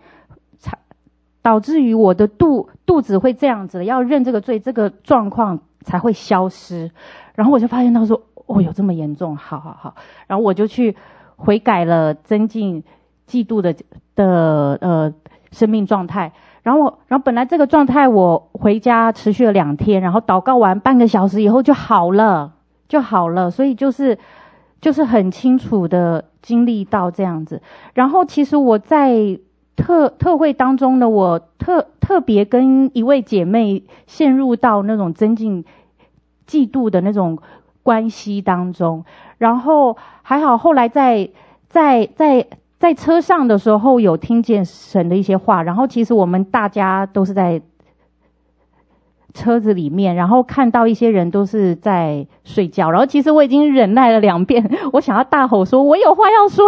Speaker 4: 导致于我的肚肚子会这样子，要认这个罪，这个状况才会消失。”然后我就发现他说：“哦，有这么严重？好好好。”然后我就去悔改了，增进嫉妒的的呃生命状态。然后我，然后本来这个状态，我回家持续了两天，然后祷告完半个小时以后就好了，就好了。所以就是，就是很清楚的经历到这样子。然后其实我在特特会当中呢，我特特别跟一位姐妹陷入到那种增进嫉妒的那种关系当中。然后还好，后来在在在。在车上的时候有听见神的一些话，然后其实我们大家都是在车子里面，然后看到一些人都是在睡觉，然后其实我已经忍耐了两遍，我想要大吼说：“我有话要说，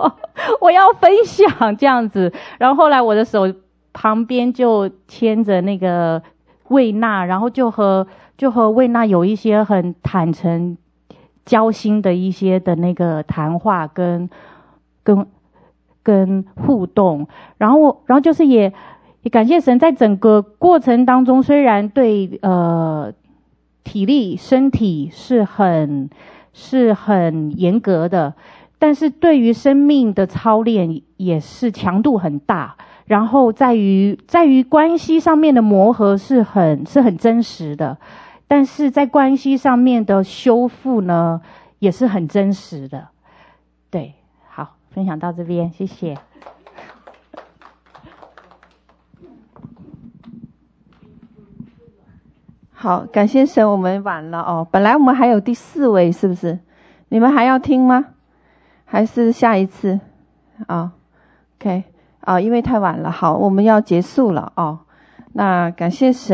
Speaker 4: 我要分享这样子。”然后后来我的手旁边就牵着那个魏娜，然后就和就和魏娜有一些很坦诚、交心的一些的那个谈话跟跟。跟互动，然后，然后就是也也感谢神，在整个过程当中，虽然对呃体力、身体是很是很严格的，但是对于生命的操练也是强度很大。然后在于在于关系上面的磨合是很是很真实的，但是在关系上面的修复呢，也是很真实的，对。好分享到这边，谢谢。
Speaker 1: 好，感谢神，我们晚了哦。本来我们还有第四位，是不是？你们还要听吗？还是下一次？啊、，OK，啊、因为太晚了。好，我们要结束了哦。那感谢神。